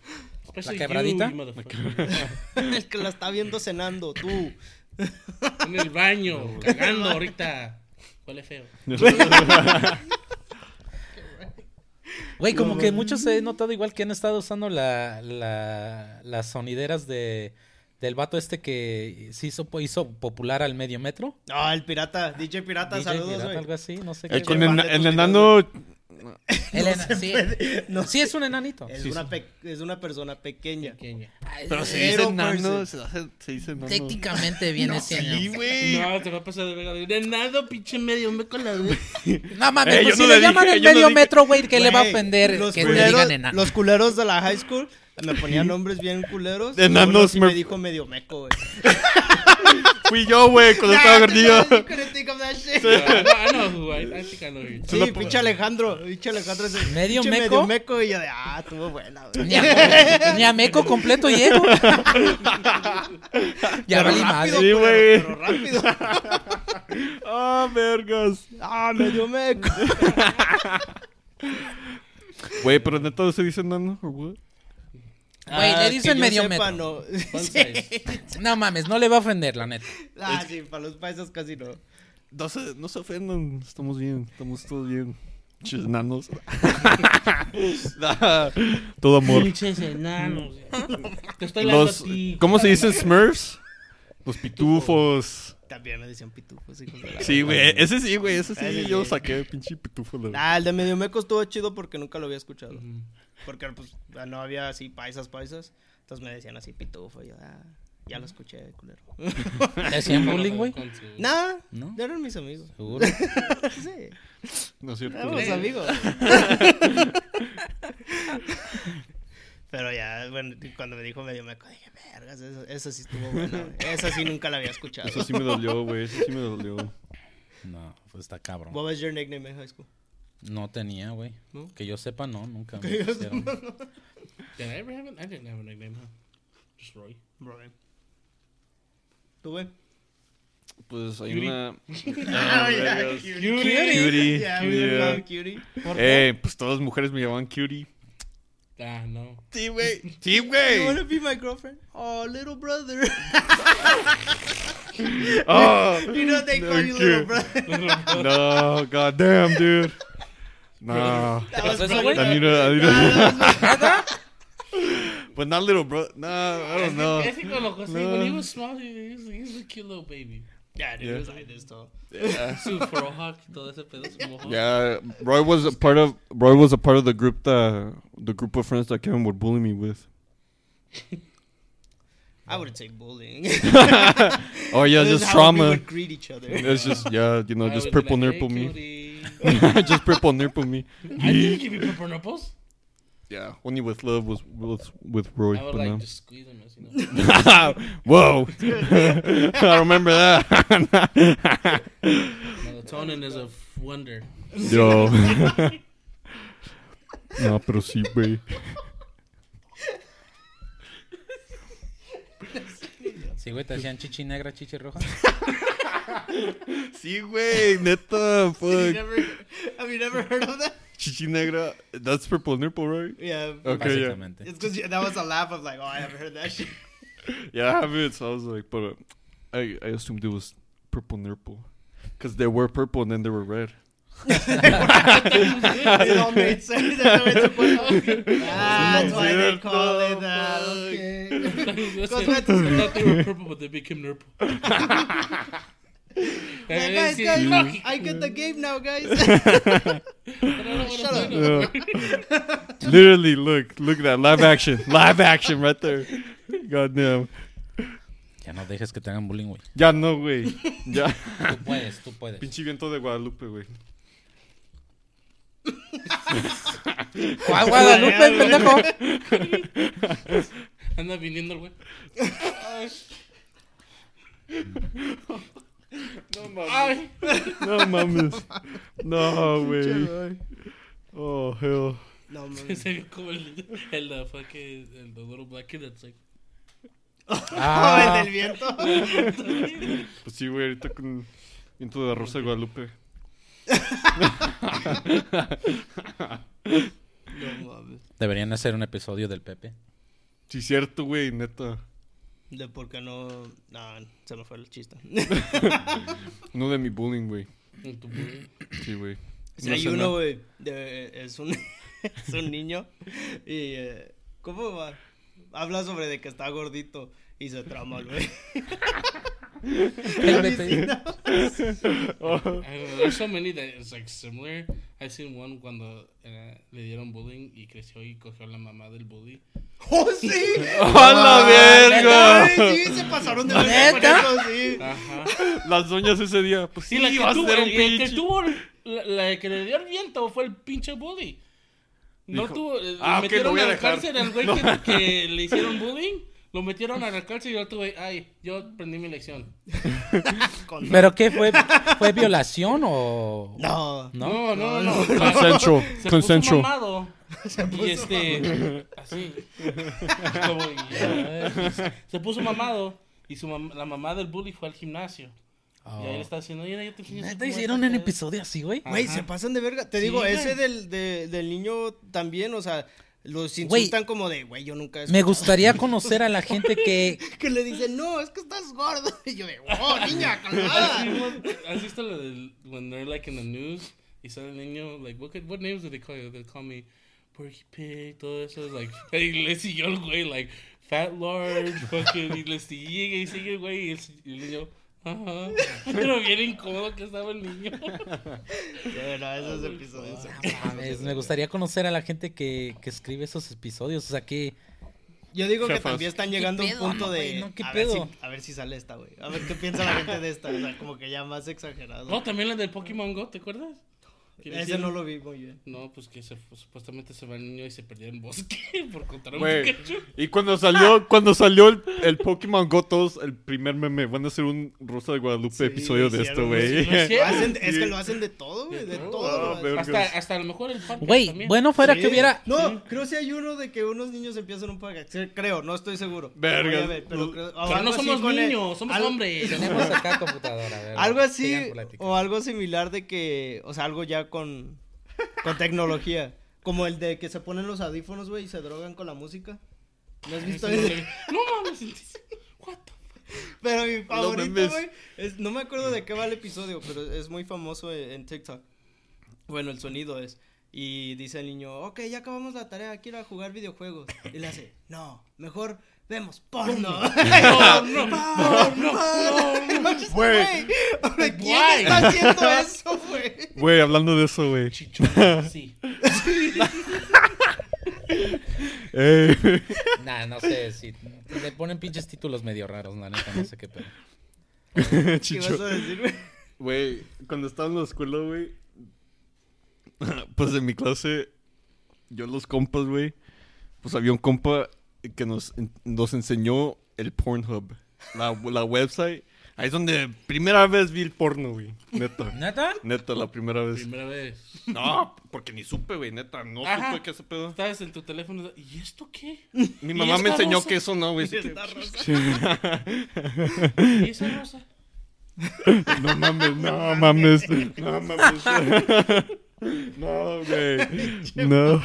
especially quebradita? el que la está viendo cenando, tú. en el baño, cagando ahorita. Huele feo. Güey, como que muchos he notado igual que han estado usando la, la, las sonideras de, del vato este que se hizo, hizo popular al medio metro. No, el pirata, DJ Pirata, DJ saludos, Pirata, güey. algo así, no sé Eh, qué. el, el enano. El ena- sí, No. sí, es un enanito. Es, Sí, una sí. pe- es una persona pequeña. Pequeña. Pero se dice enano. person. Se, hace- se dice enano. Técnicamente viene siendo. Sí, güey. No, te va a pasar de verga. De nada, pinche medio me con la No mames, Eh, pues si no le, llaman el no medio dije- metro, güey, ¿qué le va a ofender que le culeros, digan enano? Los culeros de la high school me ponían nombres bien culeros. Enanos, sí me me- dijo medio meco, güey. Fui yo, güey, cuando estaba gordillo. Sí, pinche Alejandro, pinche Alejandro ese. ¿Medio pinche meco? medio meco y yo de, ah, estuvo buena, güey. Ni a, ni a Meco completo llego. ya valí más. Sí, güey. Pero rápido. Ah, vergas. Ah, medio meco. Güey, pero neta se dice enano, ¿o what? Güey, Ah, le dicen medio sepa, metro. no. Sí. mames, no le va a ofender, la neta. Ah, sí, para los paisas casi no. No se, no se ofendan, estamos bien, estamos todos bien. Pinches enanos. Nah, Todo amor. Pinches enanos. Te estoy Los, a ti. ¿Cómo se dicen Smurfs? Los pitufos. También me decían pitufos, hijos de la Sí, güey, ese sí, güey, ese sí, Ese yo sí. saqué pinche pitufo. la- Ah, el de medio meco estuvo chido porque nunca lo había escuchado. Porque pues no había así paisas, paisas. Entonces me decían así pitufo. Y yo, ah, ya lo escuché, culero. ¿Te hacían bullying, güey? Su- Nah, ¿No? eran mis amigos. Seguro. Sí, No es cierto. éramos amigos. Pero ya, bueno, cuando me dijo medio meco, dije, vergas, eso, eso sí estuvo bueno. Esa sí nunca la había escuchado. Eso sí me dolió, güey, eso sí me dolió. No, pues está cabrón. What was your nickname in high school? No tenía, güey. ¿No? Que yo sepa, no, nunca me Que yo pusieron. Did I ever have an? I didn't have a nickname, huh? Just Roy. Brian. ¿Tú, güey? Pues hay Cutie. una... Ah, yeah, cutie. Cutie. Yeah, Cutie, we yeah. love cutie. Eh, pues todas las mujeres me llamaban cutie. Ah, no. Sí, güey. Sí, You wanna be my girlfriend? Oh, little brother. Oh, you know they call you Okay. little brother. no, goddamn, dude. No. That was pasó, brother. güey? I need a, I need a, but not little bro. No, I don't know. I think when, Jose, No. when he was small, he, he, was, he was a cute little baby. Yeah, dude, Yeah. it was like this tall. Yeah. Su frohawk, todo ese pedo, su mohawk. Yeah, Roy was a part of Roy was a part of the group that the group of friends that Kevin would bully me with. I wouldn't say bullying. Oh yeah, This just how We trauma. would greet each other. It's just yeah, you know, I just was like, purple hey, nipple me. just purple nipple me. I didn't give you purple nipples. Yeah, only with love was was with Roy. I would But like no. just squeeze him, as you know. Whoa, I remember that. Melatonin is a f- wonder. Yo. no, pero sí, güey. Sí, güey, te hacían chichi negra, chichi roja. Sí, güey, neta, Have you fuck. never, have you never heard of that? Chichi negra. That's purple nipple, right? Yeah. Okay, yeah. It's because that was a laugh of like, oh, I haven't heard that shit. Yeah, I have it. So I was like, but uh, I I assumed it was purple nipple, because they were purple and then they were red. it all made sense. That's why it's purple. That's why they call it that. fuck. Okay. I Cause thought they were purple, but they became nurple. Hey, guys, guys, I get the game now, guys. Shut up. Yeah. Literally, look, look at that live action, live action right there. Goddamn. Ya no dejes que te hagan bullying, güey. Ya no, güey. Ya. Tú puedes, tú puedes. Pinche viento de Guadalupe, güey. ¿Cuál Guadalupe, pendejo? Anda viniendo el güey. No mames. Ay. No mames. No, güey. Oh, hell. No, man. Se ve como el, el, uh, fucking, el, the little black kid that's like. Oh, el del viento. Pues sí, güey, ahorita con viento de la Rosa de Guadalupe. No mames. Deberían hacer un episodio del Pepe. Sí, cierto, güey, neta. De por qué no. No, se me fue el chiste. No de mi bullying, güey. tu bullying. Sí, güey. Si Una hay uno, güey. de- Es un, es un niño. Y. eh, ¿Cómo va? Habla sobre de que está gordito. Y se trama, güey. El Pepe. Oh, there's so many that it's like similar. I seen one cuando eh, le dieron bullying y creció y cogió a la mamá del bully. ¡Oh, sí! ¡A la verga! Ay, sí, se pasaron de verga sí. Ajá. Las doñas ese día. Pues sí, Sí, la que, a tuvo, un el, el que tuvo, la, la que le dio el viento fue el pinche bully. No Dijo, tuvo, eh, "Ah, metieron voy a a la dejar". cárcel al güey que, que le hicieron bullying. Lo metieron a la cárcel y otro güey, ay, yo aprendí mi lección. ¿Pero qué fue? ¿Fue violación o...? No. ¿No? No, no, no. Consensual. Se Consensual. puso mamado. y este, así. Como, ya, se puso mamado. Y su mam- la mamá del bully fue al gimnasio. Y ahí le está haciendo, mira, yo te ¿Neta hicieron un hacer". episodio así, güey? Güey, se pasan de verga. Te Sí, digo, güey. ese del, de- del niño también, o sea, los insultan como de, güey, yo nunca he Me escuchado". gustaría conocer a la gente que... Que le dicen, no, es que estás gordo. Y yo de, oh, niña, calmada. ¿Has visto lo del when they're like in the news y sale el niño like what what names do they call you? They call me Porky Pig, todo eso es like y le siguió el güey like Fat Lord, fucking y le sigue y sigue el güey y el niño ajá. Pero bien incómodo que estaba el niño. Bueno, esos episodios. Mames, me gustaría conocer a la gente que, que escribe esos episodios. O sea, que... Yo digo que también están llegando a un pedo, punto no, de. no, ¿qué a, ver si, pedo? a ver si sale esta, güey. A ver qué piensa la gente de esta. O sea, como que ya más exagerado. No, también la del Pokémon Go, ¿te acuerdas? Ese hicieron- no lo vi muy bien. No, pues que se, supuestamente se va el niño y se perdió en bosque por contar un Güey. Pikachu. Y cuando salió, cuando salió el, el Pokémon Go, todos, el primer meme, van a hacer un Rosa de Guadalupe Sí, episodio de esto, hicieron, güey. sí, lo Lo hicieron. hacen- es Sí. que lo hacen de todo, güey. De todo. todo. Ah, lo hacen. verga. Hasta, hasta a lo mejor el Güey, también. bueno fuera Sí. que hubiera... No, creo que hay uno de que unos niños empiezan un podcast. Sí, Creo, no estoy seguro. Verga. Voy a ver, pero, creo- o Pero algo no así somos con el- niños, somos al- hombres. Tenemos acá computadora. a ver, Algo así sigan o algo similar de que, o sea, algo ya con, con tecnología. Como el de que se ponen los audífonos, güey, y se drogan con la música. ¿No has visto Ese no, no mames, what the Pero mi favorito, güey, es- no me acuerdo de qué va el episodio, pero es muy famoso en, en TikTok. Bueno, el sonido es. Y dice el niño, ok, ya acabamos la tarea, quiero jugar videojuegos. Y le hace, no, mejor vemos porno. No, no, no, no, no. Güey, ¿quién está haciendo eso, güey? Güey, hablando de eso, güey. Chichón, sí. Ey. Nah, no sé si... Le ponen pinches títulos medio raros, la neta, no sé qué pedo. ¿Qué vas Chicho. a decir, güey? Güey, cuando estaba en la escuela, güey, pues en mi clase, yo los compas, güey, pues había un compa que nos, nos enseñó el Pornhub, la, la website. Ahí es donde primera vez vi el porno, güey, neta. ¿Neta? Neta, la primera vez. Primera vez. No, porque ni supe, güey, neta, no Ajá. supe qué ese pedo. Estabas en tu teléfono. ¿Y esto qué? Mi ¿Y mamá me enseñó rosa? que eso no, güey. Esta rosa. ¿Y esa rosa? No mames, no mames. No mames. No, güey. No.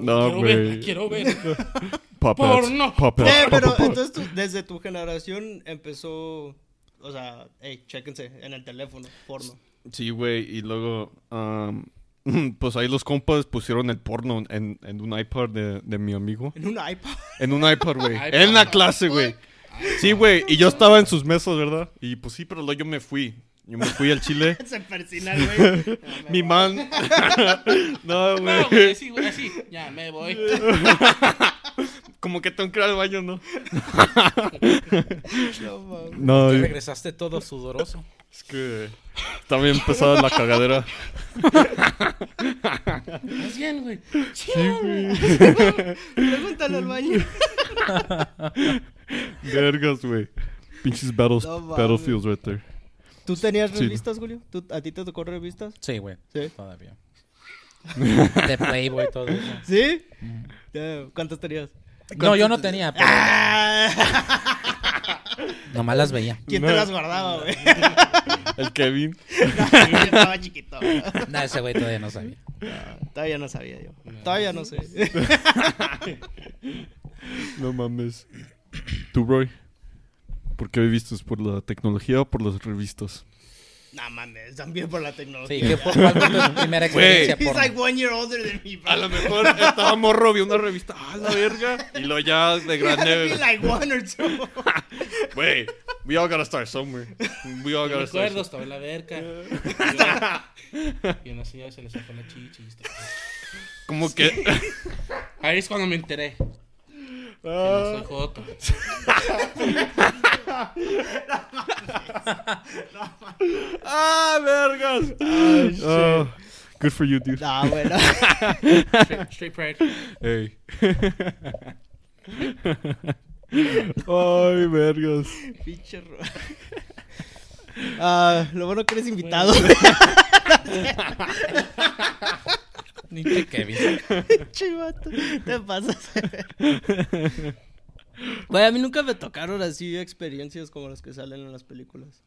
No, quiero ver, güey. quiero ver. Puppets. Porno. Puppets. Eh, pero puppets. entonces tú, desde tu generación empezó, o sea, hey, chéquense en el teléfono, porno. Sí, güey. Y luego, um, pues ahí los compas pusieron el porno en, en un iPad de, de mi amigo. En un iPad. En un iPad, güey. iPad. En la clase, güey. Sí, güey. Y yo estaba en sus mesas, ¿verdad? Y pues sí, pero luego yo me fui. Yo me fui al Chile. Se persina güey. Mi man. no, No, güey, güey. así, güey, así. Ya, me voy. Como que tengo que ir al baño, ¿no? No. No, es regresaste todo sudoroso. que está bien pesada la cagadera. ¿Estás bien, güey? Pregúntale al baño. Vergas, güey. Pinches battles, No battlefields right there. ¿Tú tenías Sí. revistas, Julio? ¿Tú- ¿A ti te tocó revistas? Sí, güey. Sí. Todavía. De Playboy, todo eso. ¿Sí? Ya, ¿Cuántas tenías? No, yo no tenía, pero nomás las veía. ¿Quién No. te las guardaba, güey? El Kevin. No, yo estaba chiquito. No, ese güey todavía no sabía. Todavía no sabía yo. Todavía no sé. No mames. ¿Tú, Roy? ¿Por qué viviste? ¿Por la tecnología o por las revistas? No mames, también por la Sí, tecnología. ¿qué fue, ¿cuál fue tu primera experiencia He's like one year older than me, bro. A lo mejor estaba morro, vi una revista. ¡Ah, la verga! Y lo ya de to be grande. like one or two. Güey, we all gotta start somewhere. We all gotta start recuerdo, estaba en la verca. Y, una señora se le sacó la chicha y. Como que. Ahí es cuando me enteré. Que no Ah, soy joto. ¡Ah, vergas! Oh, good for you, dude. No, bueno. Straight, straight pride. Hey. Ay, vergas. Pinche Ah, lo bueno que eres invitado. Ni que Kevin. Chivato, te pasas. Güey, a mí nunca me tocaron así experiencias como las que salen en las películas.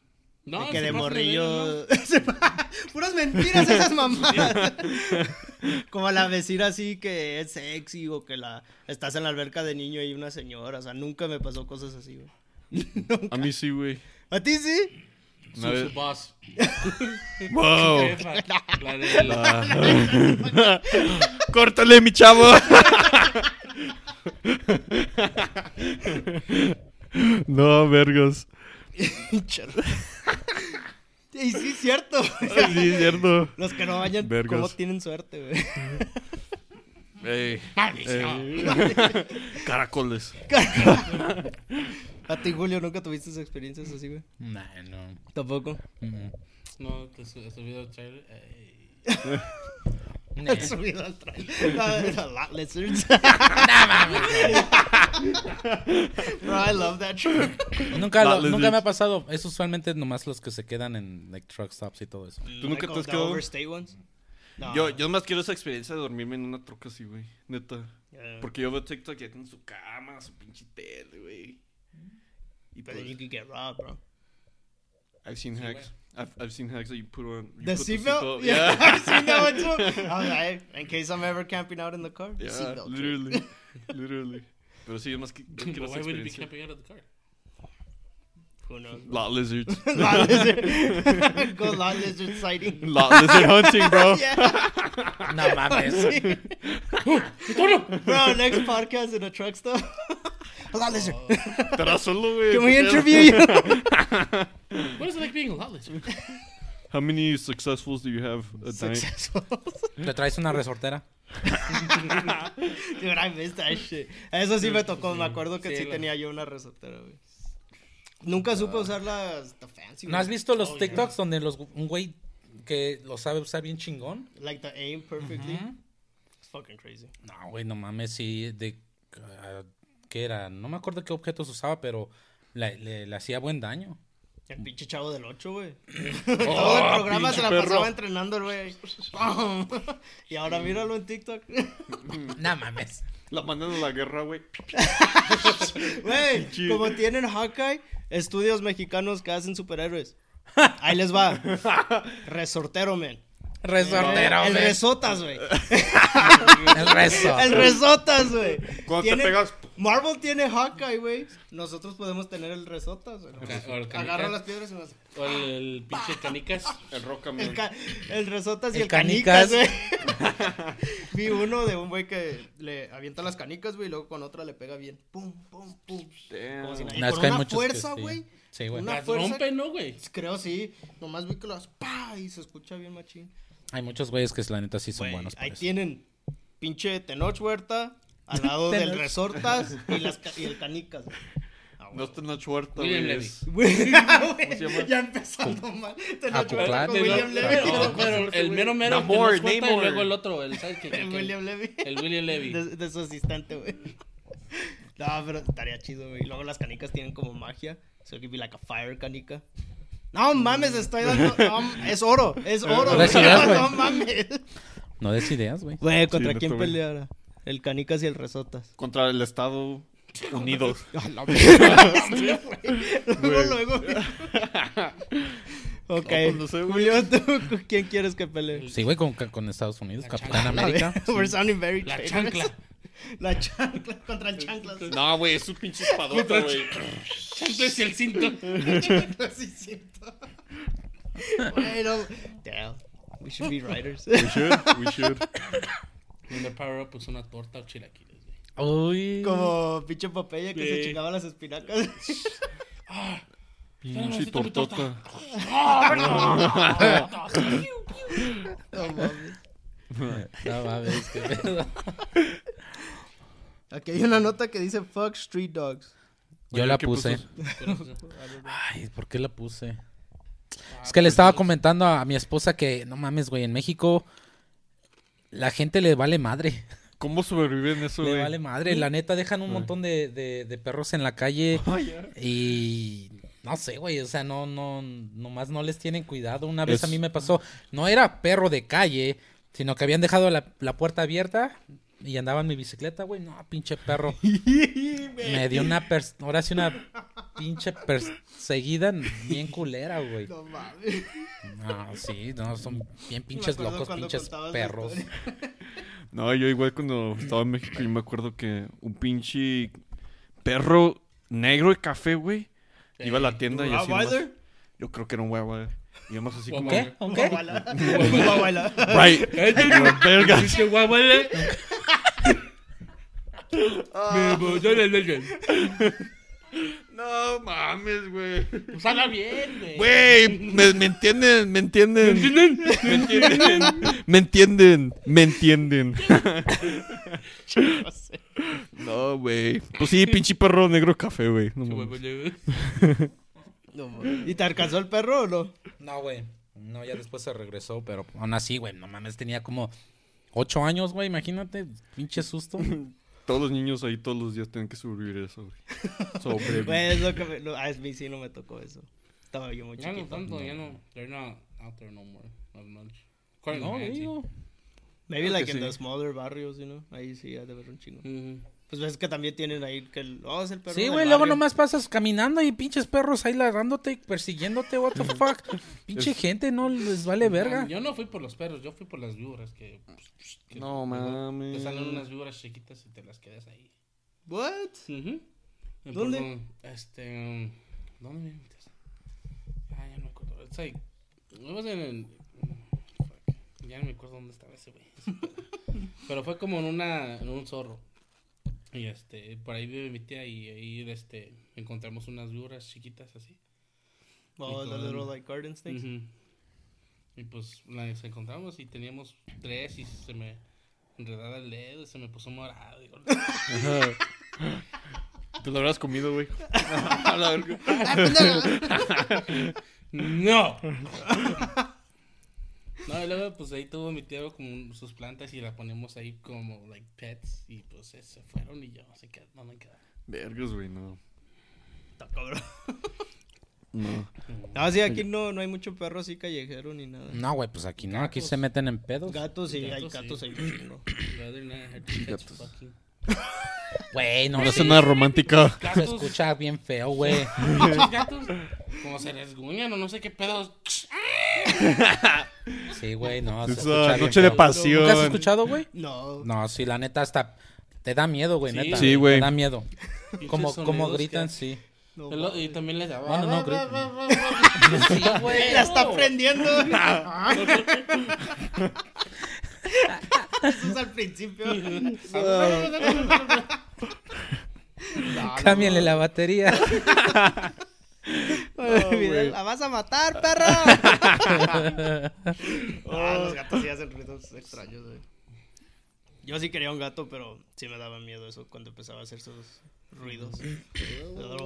No, de que de morrillo. Puras mentiras esas mamadas. Como la vecina así que es sexy o que la estás en la alberca de niño y una señora. O sea, nunca me pasó cosas así, güey. A mí sí, güey. ¿A ti sí? Su, Una vez- su boss. Wow. Jefa, la de la... Córtale, mi chavo. no. Chale. Y sí, es cierto. Ay, sí, es cierto. Los que no vayan, Vergas. ¿cómo tienen suerte, güey? Ey, Maldición. ey. Caracoles. A ti, Julio, ¿nunca tuviste esas experiencias así, güey? Nah, no. Tampoco. No, te su- he subido el trailer. Ey. Nah. He subido al trailer. No, a lot lizards. Bro, I love that truck. Nunca, lo- nunca me ha pasado. Es usualmente nomás los que se quedan en like, truck stops y todo eso. ¿Tú nunca te has quedado? overstay ones? No. Yo, yo más quiero esa experiencia de dormirme en una troca así, güey. Neta. Yeah. Porque yo veo TikTok y tienen su cama, su pinche tele, güey. Y But pues, then you could get robbed, bro. I've seen hacks. I've, I've seen hacks that you put on. You The put seatbelt? seatbelt- Yeah, Yeah. I've seen that one too. I was like, in case I'm ever camping out in the car, the Yeah, seatbelt. literally. literally. Pero sí, yo más qui- yo But why would you be camping out of the car? Who knows? Lot lizards. lot lizard. Go lot lizard sighting. Lot lizard hunting, bro. Yeah. No mames. Bro, next podcast in a truck stop. A lot lizard. Estará solo, güey. Can we interview you? What is it like being a lot lizard? How many successfuls do you have a night? Successful. ¿Le traes una resortera? Dude, I missed that shit. Eso sí me tocó. Me acuerdo que Sí, sí la- tenía yo una resortera, güey. Nunca supe usar las the fancy. ¿No has visto los Oh, TikToks donde los, un güey que lo sabe usar bien chingón? Like the aim perfectly. It's fucking crazy. No, güey, no mames, sí, de... ah, ¿Qué era? No me acuerdo qué objetos usaba, pero le, le- le hacía buen daño. El pinche chavo del 8, güey. Oh, Todo el programa se la perro. pasaba entrenando el güey. Y ahora míralo en TikTok. No mames. La mandan a la guerra, güey. Güey, como tienen Hawkeye, estudios mexicanos que hacen superhéroes. Ahí les va. Resortero, man. Resortero, El güey. resotas, güey. El rezo. El resotas, güey. Cuando te Tiene- pegas- Marvel tiene Hawkeye, güey. Nosotros podemos tener el resotas, güey. El. Agarra las piedras y las... O el, el pinche canicas. El roca, El, ca- el resotas y El el, canicas, güey. Vi uno de un güey que le avienta las canicas, güey, y luego con otra le pega bien. Pum, pum, pum. Como si nada. Y No, con una fuerza, sí. güey. Sí, güey. Una Las fuerza. rompe, ¿no, güey? Creo sí. Nomás vi que las pa y se escucha bien machín. Hay muchos güeyes que la neta sí son Güey, buenos para ahí eso. tienen pinche Tenoch Huerta al lado del Tenoch. Resortas y, las, ca- y el Canicas. güey. Ah, No está en la chuerta, William güey. Levy. es- Güey, se llama? ya empezando mal. Tenoch Huerta Acuclán. con Pero- William Levy. Pero, pero el mero mero el que Namor, nos cuenta y Namor. luego el otro, el, ¿sabes qué? El William Levy. El William Levy. De, de su asistente, güey. No, pero estaría chido, güey. Luego las canicas tienen como magia. So it could be like a fire canica. No mames, estoy dando. no, es oro, es oro. No ideas, güey. No mames. No des ideas, güey. Güey, ¿contra Sí, quién güey. peleara? El canicas y el resotas. Contra el Estado Unidos. luego, luego. ok. pues no sé, güey. Julio, ¿tú con quién quieres que pelee? Sí, güey, con, con Estados Unidos, La Capitán chancla. América. We're sounding very La chancla. La chancla contra el chancla. No, güey, es un pinche espadota, güey. Chanclas y el cinto. Sí, siento. Bueno, damn. We should be writers. We should, we should. Y el power up pues una torta o chilaquiles, güey. Uy. Como pinche Popeye que se chingaba las espinacas. Pinche tortota. No mames. No mames, qué pedo. Aquí hay una nota que dice fuck street dogs. Yo Oye, la ¿qué puse. puso? Ay, ¿por qué la puse? Es que le estaba comentando a mi esposa que, no mames, güey, en México la gente le vale madre. ¿Cómo sobreviven eso, Le güey? vale madre. La neta, dejan un montón de, de, de perros en la calle y... No sé, güey, o sea, no, no, nomás no les tienen cuidado. Una vez Es- a mí me pasó, no era perro de calle, sino que habían dejado la, la puerta abierta y andaba en mi bicicleta, güey. No, pinche perro. me dio una, pers- ahora sí una pinche perseguida bien culera, güey. No mames. No, sí, no, son bien pinches locos, pinches perros. No, yo igual cuando estaba en México, yo me acuerdo que un pinche perro negro y café, güey, iba a la tienda y así. Yo creo que era un Wawa. Y además así como... ¿Qué? ¿Un qué? Guaguala. Guaguala. Right. Verga. Dice guaguale. Me voy a la leche. No mames, güey. Pues habla bien, güey. Güey, me, me entienden, me entienden. ¿Me entienden? Me entienden, me entienden. No sé. No, güey. Pues sí, pinche perro negro café, güey. No Sí, mames. No. ¿Y te alcanzó el perro o no? No, güey. No, ya después se regresó, pero aún así, güey, no mames, tenía como ocho años, güey, imagínate, pinche susto. Todos los niños ahí todos los días tienen que sobrevivir eso, güey. Sobrevivir. Güey, es lo que me... no, a mí sí no me tocó eso. Estaba yo muy Ya no chiquito. tanto, ya no. They're not out there no more. As much. According to No, digo. Maybe Creo like in sí. the smaller barrios, you know. Ahí sí ha de haber un chingo. Mhm. Pues ves que también tienen ahí que el... Oh, es el perro Sí, güey, luego nomás pasas caminando y pinches perros ahí ladrándote, persiguiéndote, what the fuck. Pinche gente, no les vale verga. Yo no fui por los perros, yo fui por las víboras que. que No mames. Te salen unas víboras chiquitas y te las quedas ahí. What? Y ¿Dónde? por- Este. um, ¿Dónde me metes? Ah, ya no me acuerdo. It's like. was in- fuck, Ya no me acuerdo dónde estaba ese güey. Pero fue como en una. En un zorro. Y este. Por ahí vive mi tía y ahí este. Encontramos unas víboras chiquitas así. Oh, the little like garden snakes. Y pues las encontramos y teníamos tres y se me enredaba el dedo y se me puso morado. Digo, Te lo habrás comido, güey. A la verga. ¡No! No, y luego pues ahí tuvo mi tío como sus plantas y las ponemos ahí como like pets y pues eh, se fueron y yo se quedé, no me quedé. Vergas, güey, no. Está cabrón. No. No, sí, aquí no, no hay mucho perro así callejero ni nada. No, güey, pues aquí no, aquí Gatos. se meten en pedos. Gatos sí, hay Gatos, sí. gatos. Güey, no No es romántica. Se escucha bien feo, güey. pinches gatos, como se resguñan o no sé qué pedos. Sí, güey, no. se Esa escucha bien noche de pasión. ¿Nunca has escuchado, güey? No. No, sí, la neta hasta te da miedo, güey, Sí. neta. Sí, güey. Te da miedo. Pinches Como, como sonidos gritan, que- sí. no, El- Y también les da. No, no, no, gritan. Sí, güey. La está prendiendo. Eso es al principio. No, no, Cámbiale la batería. Mira, la vas a matar, perro. Ah, los gatos sí hacen ruidos extraños, güey. Yo sí quería un gato, pero sí me daba miedo eso cuando empezaba a hacer esos ruidos.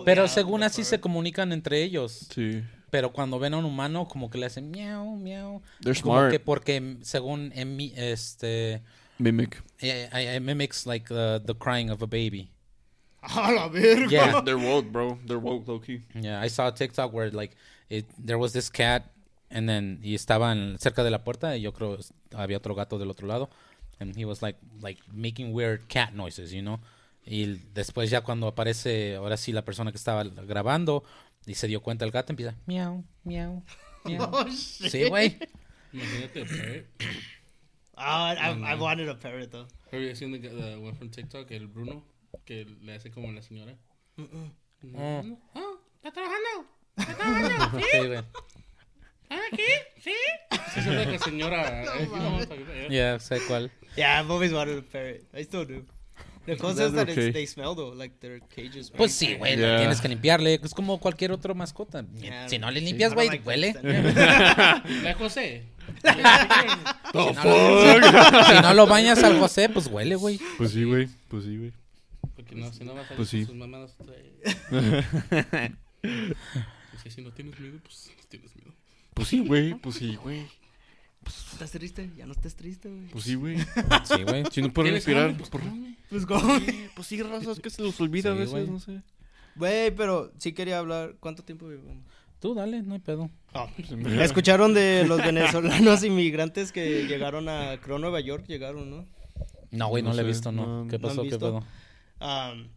Pero según así se comunican entre ellos. Sí. Pero cuando ven a un humano, como que le hacen miau, miau. They're Como smart. que porque según en mi- este Mimic. eh, eh, mimics like the, the crying of a baby. A la verga. Yeah. They're woke, bro. They're woke, low key. Yeah, I saw a TikTok where like it, there was this cat and then y estaban cerca de la puerta y yo creo es- había otro gato del otro lado and he was like like making weird cat noises, you know. Y después ya cuando aparece ahora sí la persona que estaba grabando y se dio cuenta el gato empieza miau, miau, miau. Oh, shit. Sí, güey. Imagínate a parrot. Ah, I, I wanted a parrot though. Have you seen the, the one from TikTok, el Bruno, que le hace como la señora? Mm. Oh, ¿está trabajando? ¿Está trabajando? ¿Sí? Sí, güey. ¿Aquí? ¿Sí? Sí, se ve que señora. eh, yeah. Yeah, sé cuál. Yeah, I've always wanted a parrot. I still do. The cosa is that okay. it's, they smell though, like their cages. Pues sí, güey, Yeah. tienes que limpiarle, es como cualquier otra mascota. Yeah. si no le Sí. limpias, güey, don't like huele. La José. Oh, si no lo bañas al José, pues huele, güey. Pues sí, güey. Pues sí, güey. Porque no, si no vas a Pues sí. sus mamadas. Dice, si no tienes miedo, pues no tienes miedo. Pues sí, güey. Pues sí, güey. ¿Estás triste? Ya no estés triste, güey. Pues sí, güey. Sí, güey. Si no puedo ¿Tienes respirar? Pues por... come. Pues como... Pues sí, razas que se los olvida a veces, güey. no sé. Güey, pero sí quería hablar. ¿Cuánto tiempo vivimos? Tú dale, no hay pedo. Escucharon de los venezolanos inmigrantes que llegaron a, creo, Nueva York, llegaron, ¿no? No, güey, no, No le he visto, ¿no? no- ¿Qué ¿no han pasó? ¿Qué pedo? Am,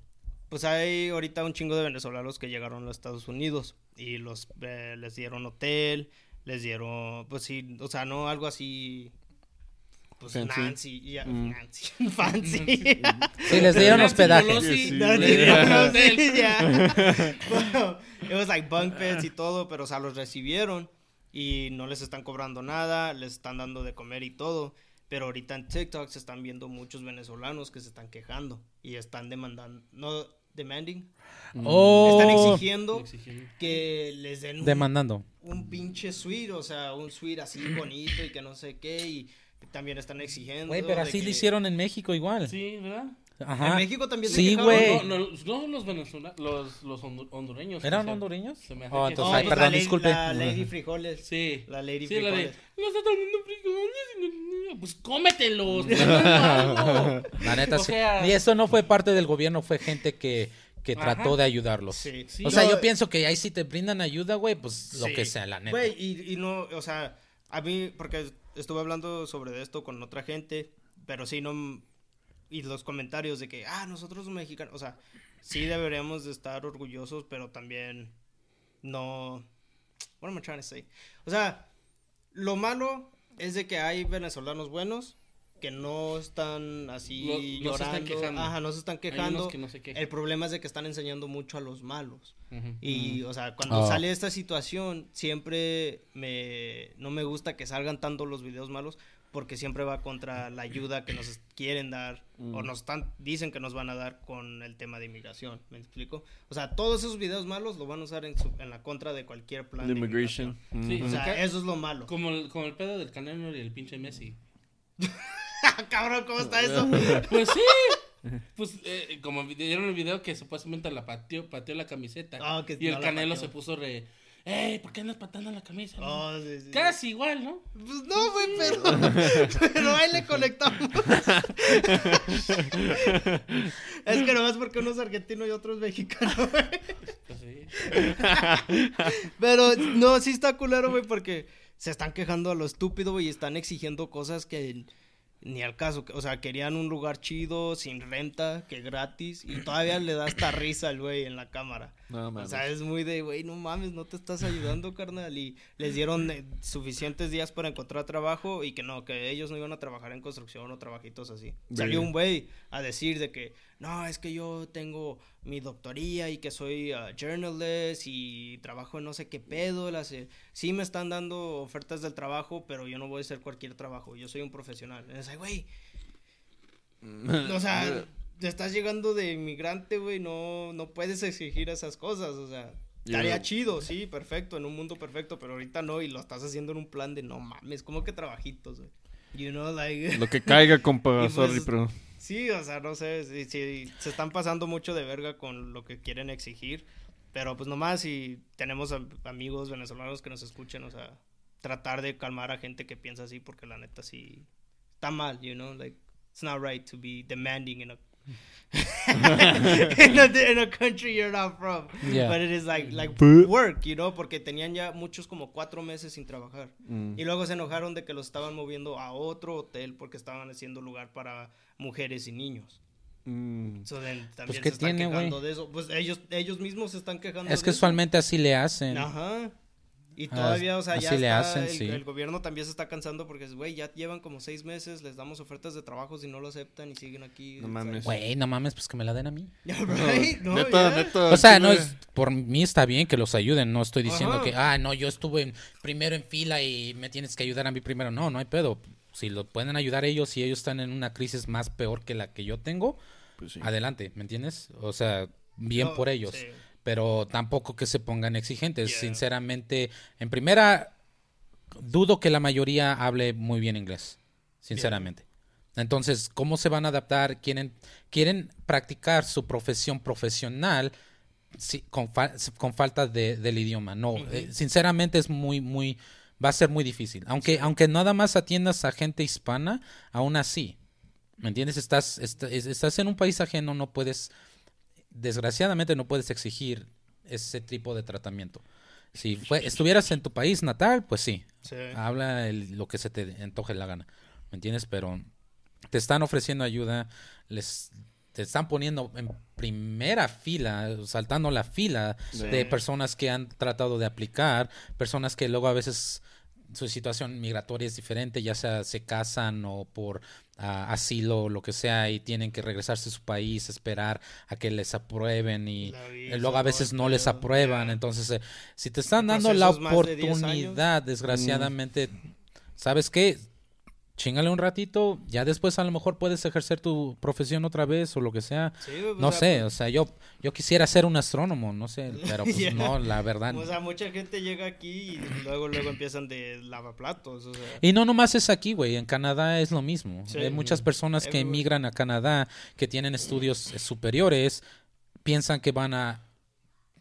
pues hay ahorita un chingo de venezolanos que llegaron a los Estados Unidos y los eh, les dieron hotel, les dieron, pues sí, o sea, no algo así, pues Fancy. Nancy, ya, Mm. Nancy, fancy. Sí, les dieron hospedaje. Sí. Bueno, it was like bunk beds y todo, pero o sea, los recibieron y no les están cobrando nada, les están dando de comer y todo. Pero ahorita en TikTok se están viendo muchos venezolanos que se están quejando y están demandando, no demanding, Oh, están exigiendo Exigiendo. que les den un, demandando. un pinche suite, o sea, un suite así bonito y que no sé qué y también están exigiendo. Güey, pero así que- lo hicieron en México igual. Sí, ¿verdad? Ajá. En México también se Sí, quejaron. güey. No, no, no los venezolanos, los, los hondu- hondureños. ¿Eran o sea, hondureños? se me hace Oh, que- entonces, No, ay, pues perdón, disculpe. La Lady Frijoles. Sí. La Lady Sí, la de. Frijoles. Los están dando frijoles. Pues cómetelos. algo". La neta, O sí. sea- Y eso no fue parte del gobierno, fue gente que, que Ajá. trató de ayudarlos. Sí. Sí. O sea, No, yo pienso que ahí si te brindan ayuda, güey, pues lo Sí. que sea, la neta. Güey, y, y no, o sea, a mí, porque estuve hablando sobre esto con otra gente, pero sí, no, y los comentarios de que, ah, nosotros los mexicanos, o sea, sí deberíamos de estar orgullosos, pero también no, what am I trying to say? O sea, lo malo es de que hay venezolanos buenos que no están así No- no se llorando, están quejando. ajá, no se están Hay quejando. unos que no se quejan. El problema es de que están enseñando mucho a los malos. Y, o sea, cuando Ah. sale esta situación, siempre me, no me gusta que salgan tanto los videos malos, porque siempre va contra la ayuda que nos quieren dar, o nos están, dicen que nos van a dar con el tema de inmigración, ¿me explico? O sea, todos esos videos malos lo van a usar en, su- en la contra de cualquier plan The de immigration. inmigración. Sí, O sea, eso es lo malo. Como el, como el pedo del Canelo y el pinche Messi. Cabrón, ¿cómo está eso? Pues sí. Pues eh, como dieron el video que supuestamente la pateó, pateó la camiseta. Ah, que y el no Canelo pateó. se puso re. ¡Ey! ¿Por qué andas pateando la camisa? Oh, sí, sí. Casi igual, ¿no? Pues no, güey, pero, pero ahí le conectamos. es que nomás porque uno es argentino y otro es mexicano, güey. Pues sí. Pero no, sí está culero, güey, porque se están quejando a lo estúpido, güey, y están exigiendo cosas que ni al caso. O sea, querían un lugar chido, sin renta, que gratis. Y todavía le da hasta risa al güey en la cámara. No, O sea, es muy de, güey, no mames, no te estás ayudando, carnal. Y les dieron eh, suficientes días para encontrar trabajo y que no, que ellos no iban a trabajar en construcción o trabajitos así. Salió un güey a decir de que, no, es que yo tengo mi doctoría y que soy ah, journalist y trabajo en no sé qué pedo. Las, eh, sí me están dando ofertas del trabajo, pero yo no voy a hacer cualquier trabajo. Yo soy un profesional. Es güey, o sea, estás llegando de inmigrante, güey, no, no puedes exigir esas cosas, o sea, estaría chido, sí, perfecto, en un mundo perfecto, pero ahorita no, y lo estás haciendo en un plan de no mames, como que trabajitos, güey. You know, like... Lo que caiga, compa, Y pues- sorry, pero... Sí, o sea, no sé, sí, se están pasando mucho de verga con lo que quieren exigir, pero pues nomás si tenemos am- amigos venezolanos que nos escuchen, o sea, tratar de calmar a gente que piensa así, porque la neta sí está mal, you know, like, it's not right to be demanding in a... in, a, in a country you're not from. Yeah. But it is like, like work, you know, porque tenían ya muchos como cuatro meses sin trabajar. Mm. Y luego se enojaron de que los estaban moviendo a otro hotel porque estaban haciendo lugar para mujeres y niños. Mm. So then, también Pues, se ¿qué están tiene, quejando güey? de eso. Pues ellos, ellos mismos se están quejando Es de que eso. usualmente así le hacen. Ajá. Y Ah, todavía, o sea, ya está, hacen, el, sí. el gobierno también se está cansando porque, güey, ya llevan como seis meses, les damos ofertas de trabajo si no lo aceptan y siguen aquí. No It's mames. Güey, no mames, pues que me la den a mí. Right? No, neta. O sea, no es por mí está bien que los ayuden, no estoy diciendo Ajá. que, ah, no, yo estuve en- primero en fila y me tienes que ayudar a mí primero. No, no hay pedo. Si lo pueden ayudar ellos y ellos están en una crisis más peor que la que yo tengo, Pues sí. adelante, ¿me entiendes? O sea, bien No, por ellos. sí. Pero tampoco que se pongan exigentes. Yeah. Sinceramente, en primera, dudo que la mayoría hable muy bien inglés. Sinceramente. Entonces, ¿cómo se van a adaptar? Quieren, quieren practicar su profesión profesional sí, con, fa- con falta de, del idioma. No, eh, sinceramente es muy, muy, va a ser muy difícil. Aunque, aunque nada más atiendas a gente hispana, aún así, ¿me entiendes? Estás, est- es- estás en un país ajeno, no puedes, desgraciadamente no puedes exigir ese tipo de tratamiento. Si fue, estuvieras en tu país natal, pues sí, Sí. habla el- lo que se te antoje la gana, ¿me entiendes? Pero te están ofreciendo ayuda, les te están poniendo en primera fila, saltando la fila Sí. de personas que han tratado de aplicar, personas que luego a veces su situación migratoria es diferente, ya sea se casan o por asilo o lo que sea y tienen que regresarse a su país, esperar a que les aprueben y visa, luego a veces no les aprueban, entonces eh, si te están dando la proceso es más de 10 años. oportunidad, desgraciadamente, ¿sabes qué? Chingale un ratito, ya después a lo mejor puedes ejercer tu profesión otra vez o lo que sea. Sí, pues, No o sea, sé, pues, o sea, yo yo quisiera ser un astrónomo, no sé, pero pues no, la verdad. O sea, mucha gente llega aquí y luego, luego empiezan de lavaplatos, o sea. Y no nomás es aquí, güey, en Canadá es lo mismo. Sí. Hay muchas personas que Everywhere. emigran a Canadá, que tienen estudios eh, superiores, piensan que van a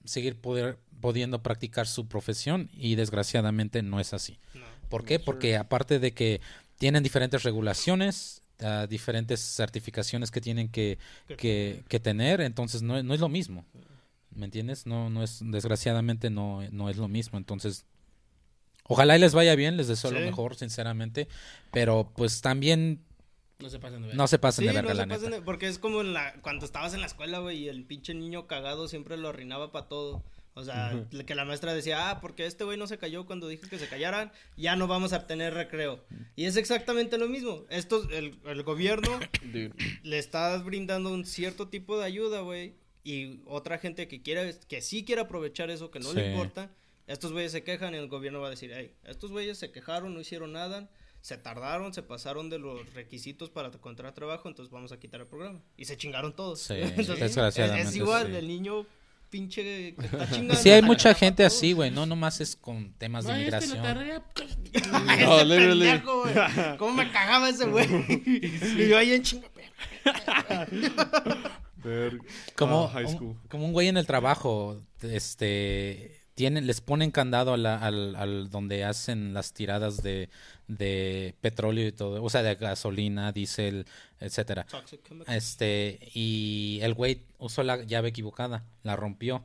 seguir poder, pudiendo practicar su profesión y desgraciadamente no es así. No. ¿Por qué? Porque aparte de que tienen diferentes regulaciones, ah, diferentes certificaciones que tienen que, que, que tener, entonces no, no es lo mismo. ¿Me entiendes? No, no es, desgraciadamente no, no es lo mismo. Entonces, ojalá y les vaya bien, les deseo lo mejor, sinceramente. Pero pues también No se pasen de ver. no se pasen Sí, de verga, no la se pasen neta. de- porque es como en la, cuando estabas en la escuela, güey, y el pinche niño cagado siempre lo arruinaba para todo. O sea, que la maestra decía, ah, porque este güey no se cayó cuando dije que se callaran, ya no vamos a tener recreo. Y es exactamente lo mismo. Esto, el, el gobierno Dude. le está brindando un cierto tipo de ayuda, güey. Y otra gente que quiera, que sí quiere aprovechar eso, que no Sí. le importa. Estos güeyes se quejan y el gobierno va a decir, hey, estos güeyes se quejaron, no hicieron nada, se tardaron, se pasaron de los requisitos para encontrar trabajo, entonces vamos a quitar el programa. Y se chingaron todos. Sí, Entonces, Es, es igual, sí. el niño pinche que está chingando. Sí, hay mucha gente así, güey. No nomás es con temas de este inmigración. tarea. No, pendejo. ¿Cómo me cagaba ese güey? Y yo ahí en chinga. Ver- como, Ah, un, como un güey en el trabajo, este, tienen, les ponen candado a la- al, al donde hacen las tiradas de, de petróleo y todo, o sea, de gasolina, diésel, etcétera. Este, y el güey usó la llave equivocada, la rompió.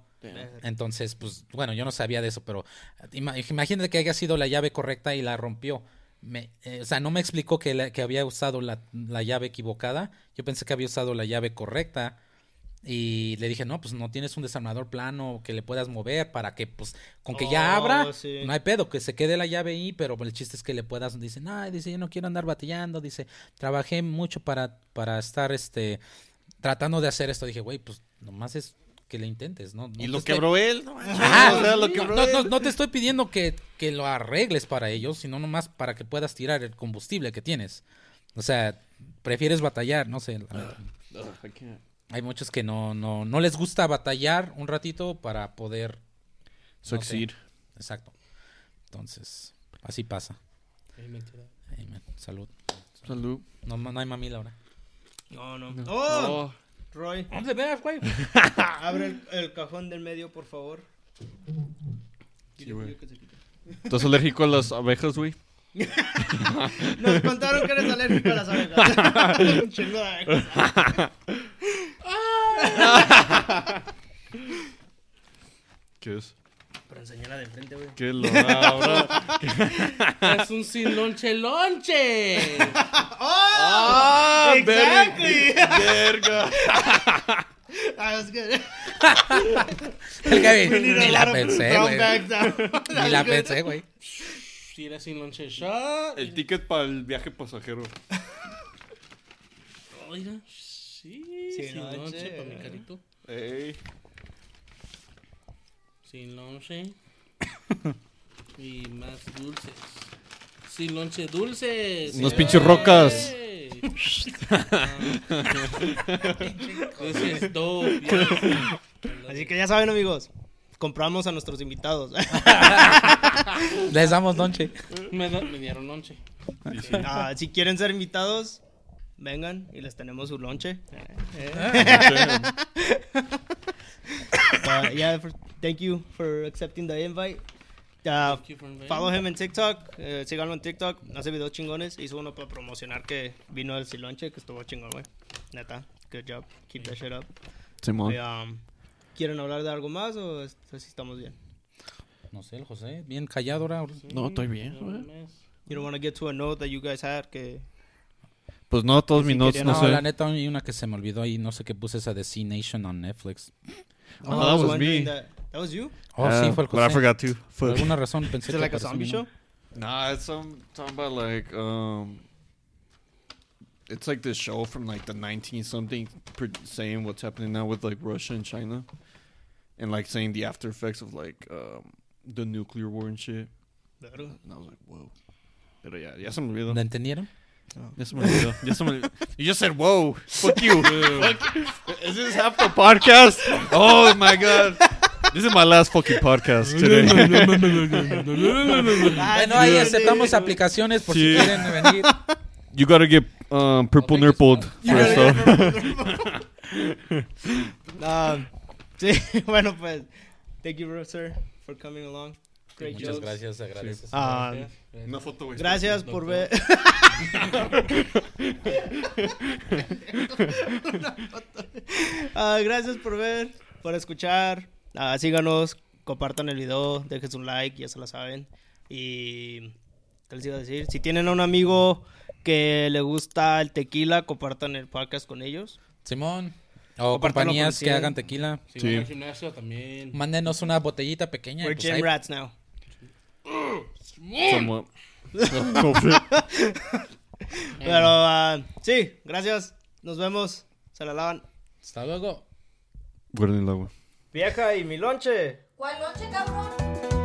Entonces, pues, bueno, yo no sabía de eso, pero ima- imagínate que haya sido la llave correcta y la rompió. me, eh, o sea, no me explicó que, la- que había usado la, la llave equivocada. Yo pensé que había usado la llave correcta. Y le dije, no, pues no tienes un desarmador plano que le puedas mover para que, pues, con que ya Oh, abra, sí. no hay pedo, que se quede la llave ahí, pero el chiste es que le puedas, dice, no, dice, yo no quiero andar batallando, dice, trabajé mucho para, para estar, este, tratando de hacer esto. Dije, güey, pues, nomás es que le intentes, ¿no? No Y lo estoy- quebró él. No, manches. Ajá, O sea, lo no, quebró no, él. no- no te estoy pidiendo que, que lo arregles para ellos, sino nomás para que puedas tirar el combustible que tienes. O sea, prefieres batallar, no sé. la neta. Hay muchos que no, no, no les gusta batallar un ratito para poder. Succeed. Exacto. Entonces, así pasa. Amen. Amen. Salud. Salud. No, no hay mamila ahora. No, no. ¡Oh! Oh. Roy, ¿Dónde veas, güey? abre el, el cajón del medio, por favor. Sí, güey. ¿Estás alérgico a las abejas, güey? Nos contaron que eres alérgico a las abejas. Un chingo de abejas. ¿Qué es? Pero enseñala de frente, güey. ¿Qué es lo ahora? Es un sin lonche lonche. ¡Oh! ¡Exactly! Verga. I was good. El Kevin, Ni la pensé, güey. Ni la pensé, güey. Si era sin lonche shot. El ticket para el viaje pasajero. Oh, mira. Sí, Sin sin lonche, lonche para mi carito. Ey. Sin lonche. y más dulces. Sin lonche dulces. Unos pinches rocas. Ese es dope. Así que ya saben, amigos. Compramos a nuestros invitados. Les damos lonche. Me, da- me dieron lonche. Ah, si quieren ser invitados, vengan y les tenemos su lonche. But yeah, for- thank you for accepting the invite. Uh, follow him en TikTok. eh, síganlo en TikTok. Hace videos chingones. Hizo uno para promocionar que vino el silonche, que estuvo chingón, güey. Neta. Good job. Keep that shit up. Simón. Eh, um, ¿Quieren hablar de algo más o es- así estamos bien? No sé, el José, bien callado ahora. No, estoy bien. You don't want to get to a note that you guys had que... Pues no, todos mis notes, no No, sé. la neta, hay una que se me olvidó ahí, no sé qué puse esa de C Nation on Netflix. Oh, that I was me. That, that was you? Oh, Yeah, sí, fue el But I José. forgot to. Por alguna razón pensé Is it que like a zombie show? nombre. Nah, it's some talking about like um, it's like this show from like the 19 something, saying what's happening now with like Russia and China, and like saying the after effects of like um the nuclear war and shit. And I was like, whoa. Pero ya, ya se me olvidó. ¿La entendieron? Ya se me olvidó. Ya se me. You just said, whoa. Fuck you. Fuck. Is this half the podcast? Oh my god. This is my last fucking podcast today. Bueno, ahí aceptamos aplicaciones por si Sí. quieren venir. You gotta get um, purple Okay, nippled just- first, though. Um, sí, bueno, pues, thank you, sir, for coming along. Great Muchas jokes. gracias, agradeces. Ah, Gracias, gracias. Una foto, güey. gracias por ver. Ah, gracias por ver, por escuchar. Ah, síganos, compartan el video, dejen un like, ya se la saben. Y, ¿qué les iba a decir? Si tienen a un amigo que le gusta el tequila, compartan el podcast con ellos. Simón. O compañías que hagan tequila. Si Sí. van al gimnasio también. Mándenos una botellita pequeña. We're pues gym ahí- rats now. Pero, ah, sí, gracias. Nos vemos. Se la lavan. Hasta luego. Guarden el agua. Vieja y mi lonche. ¿Cuál noche, cabrón?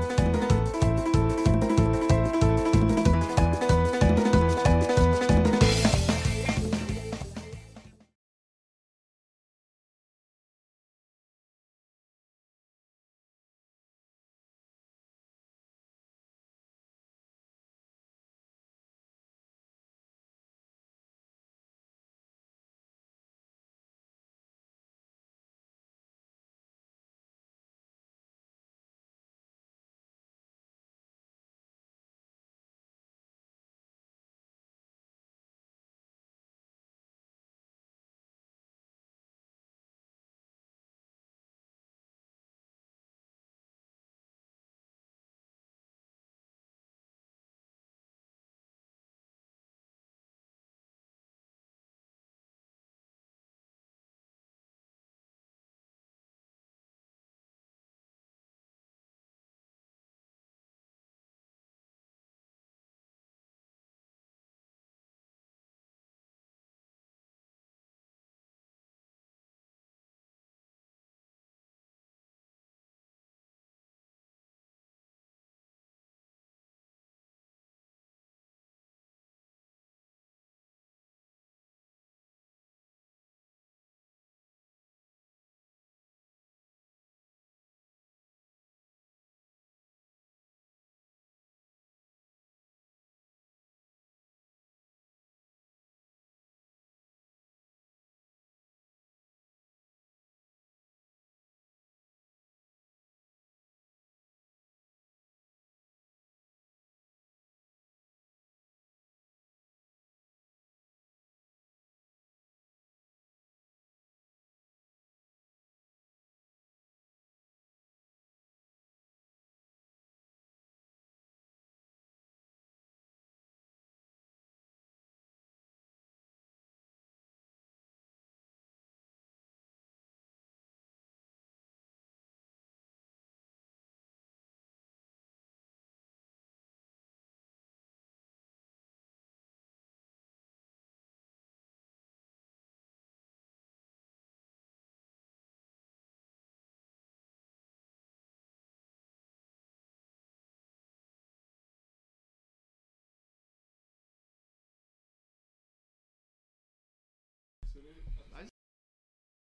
Absolut.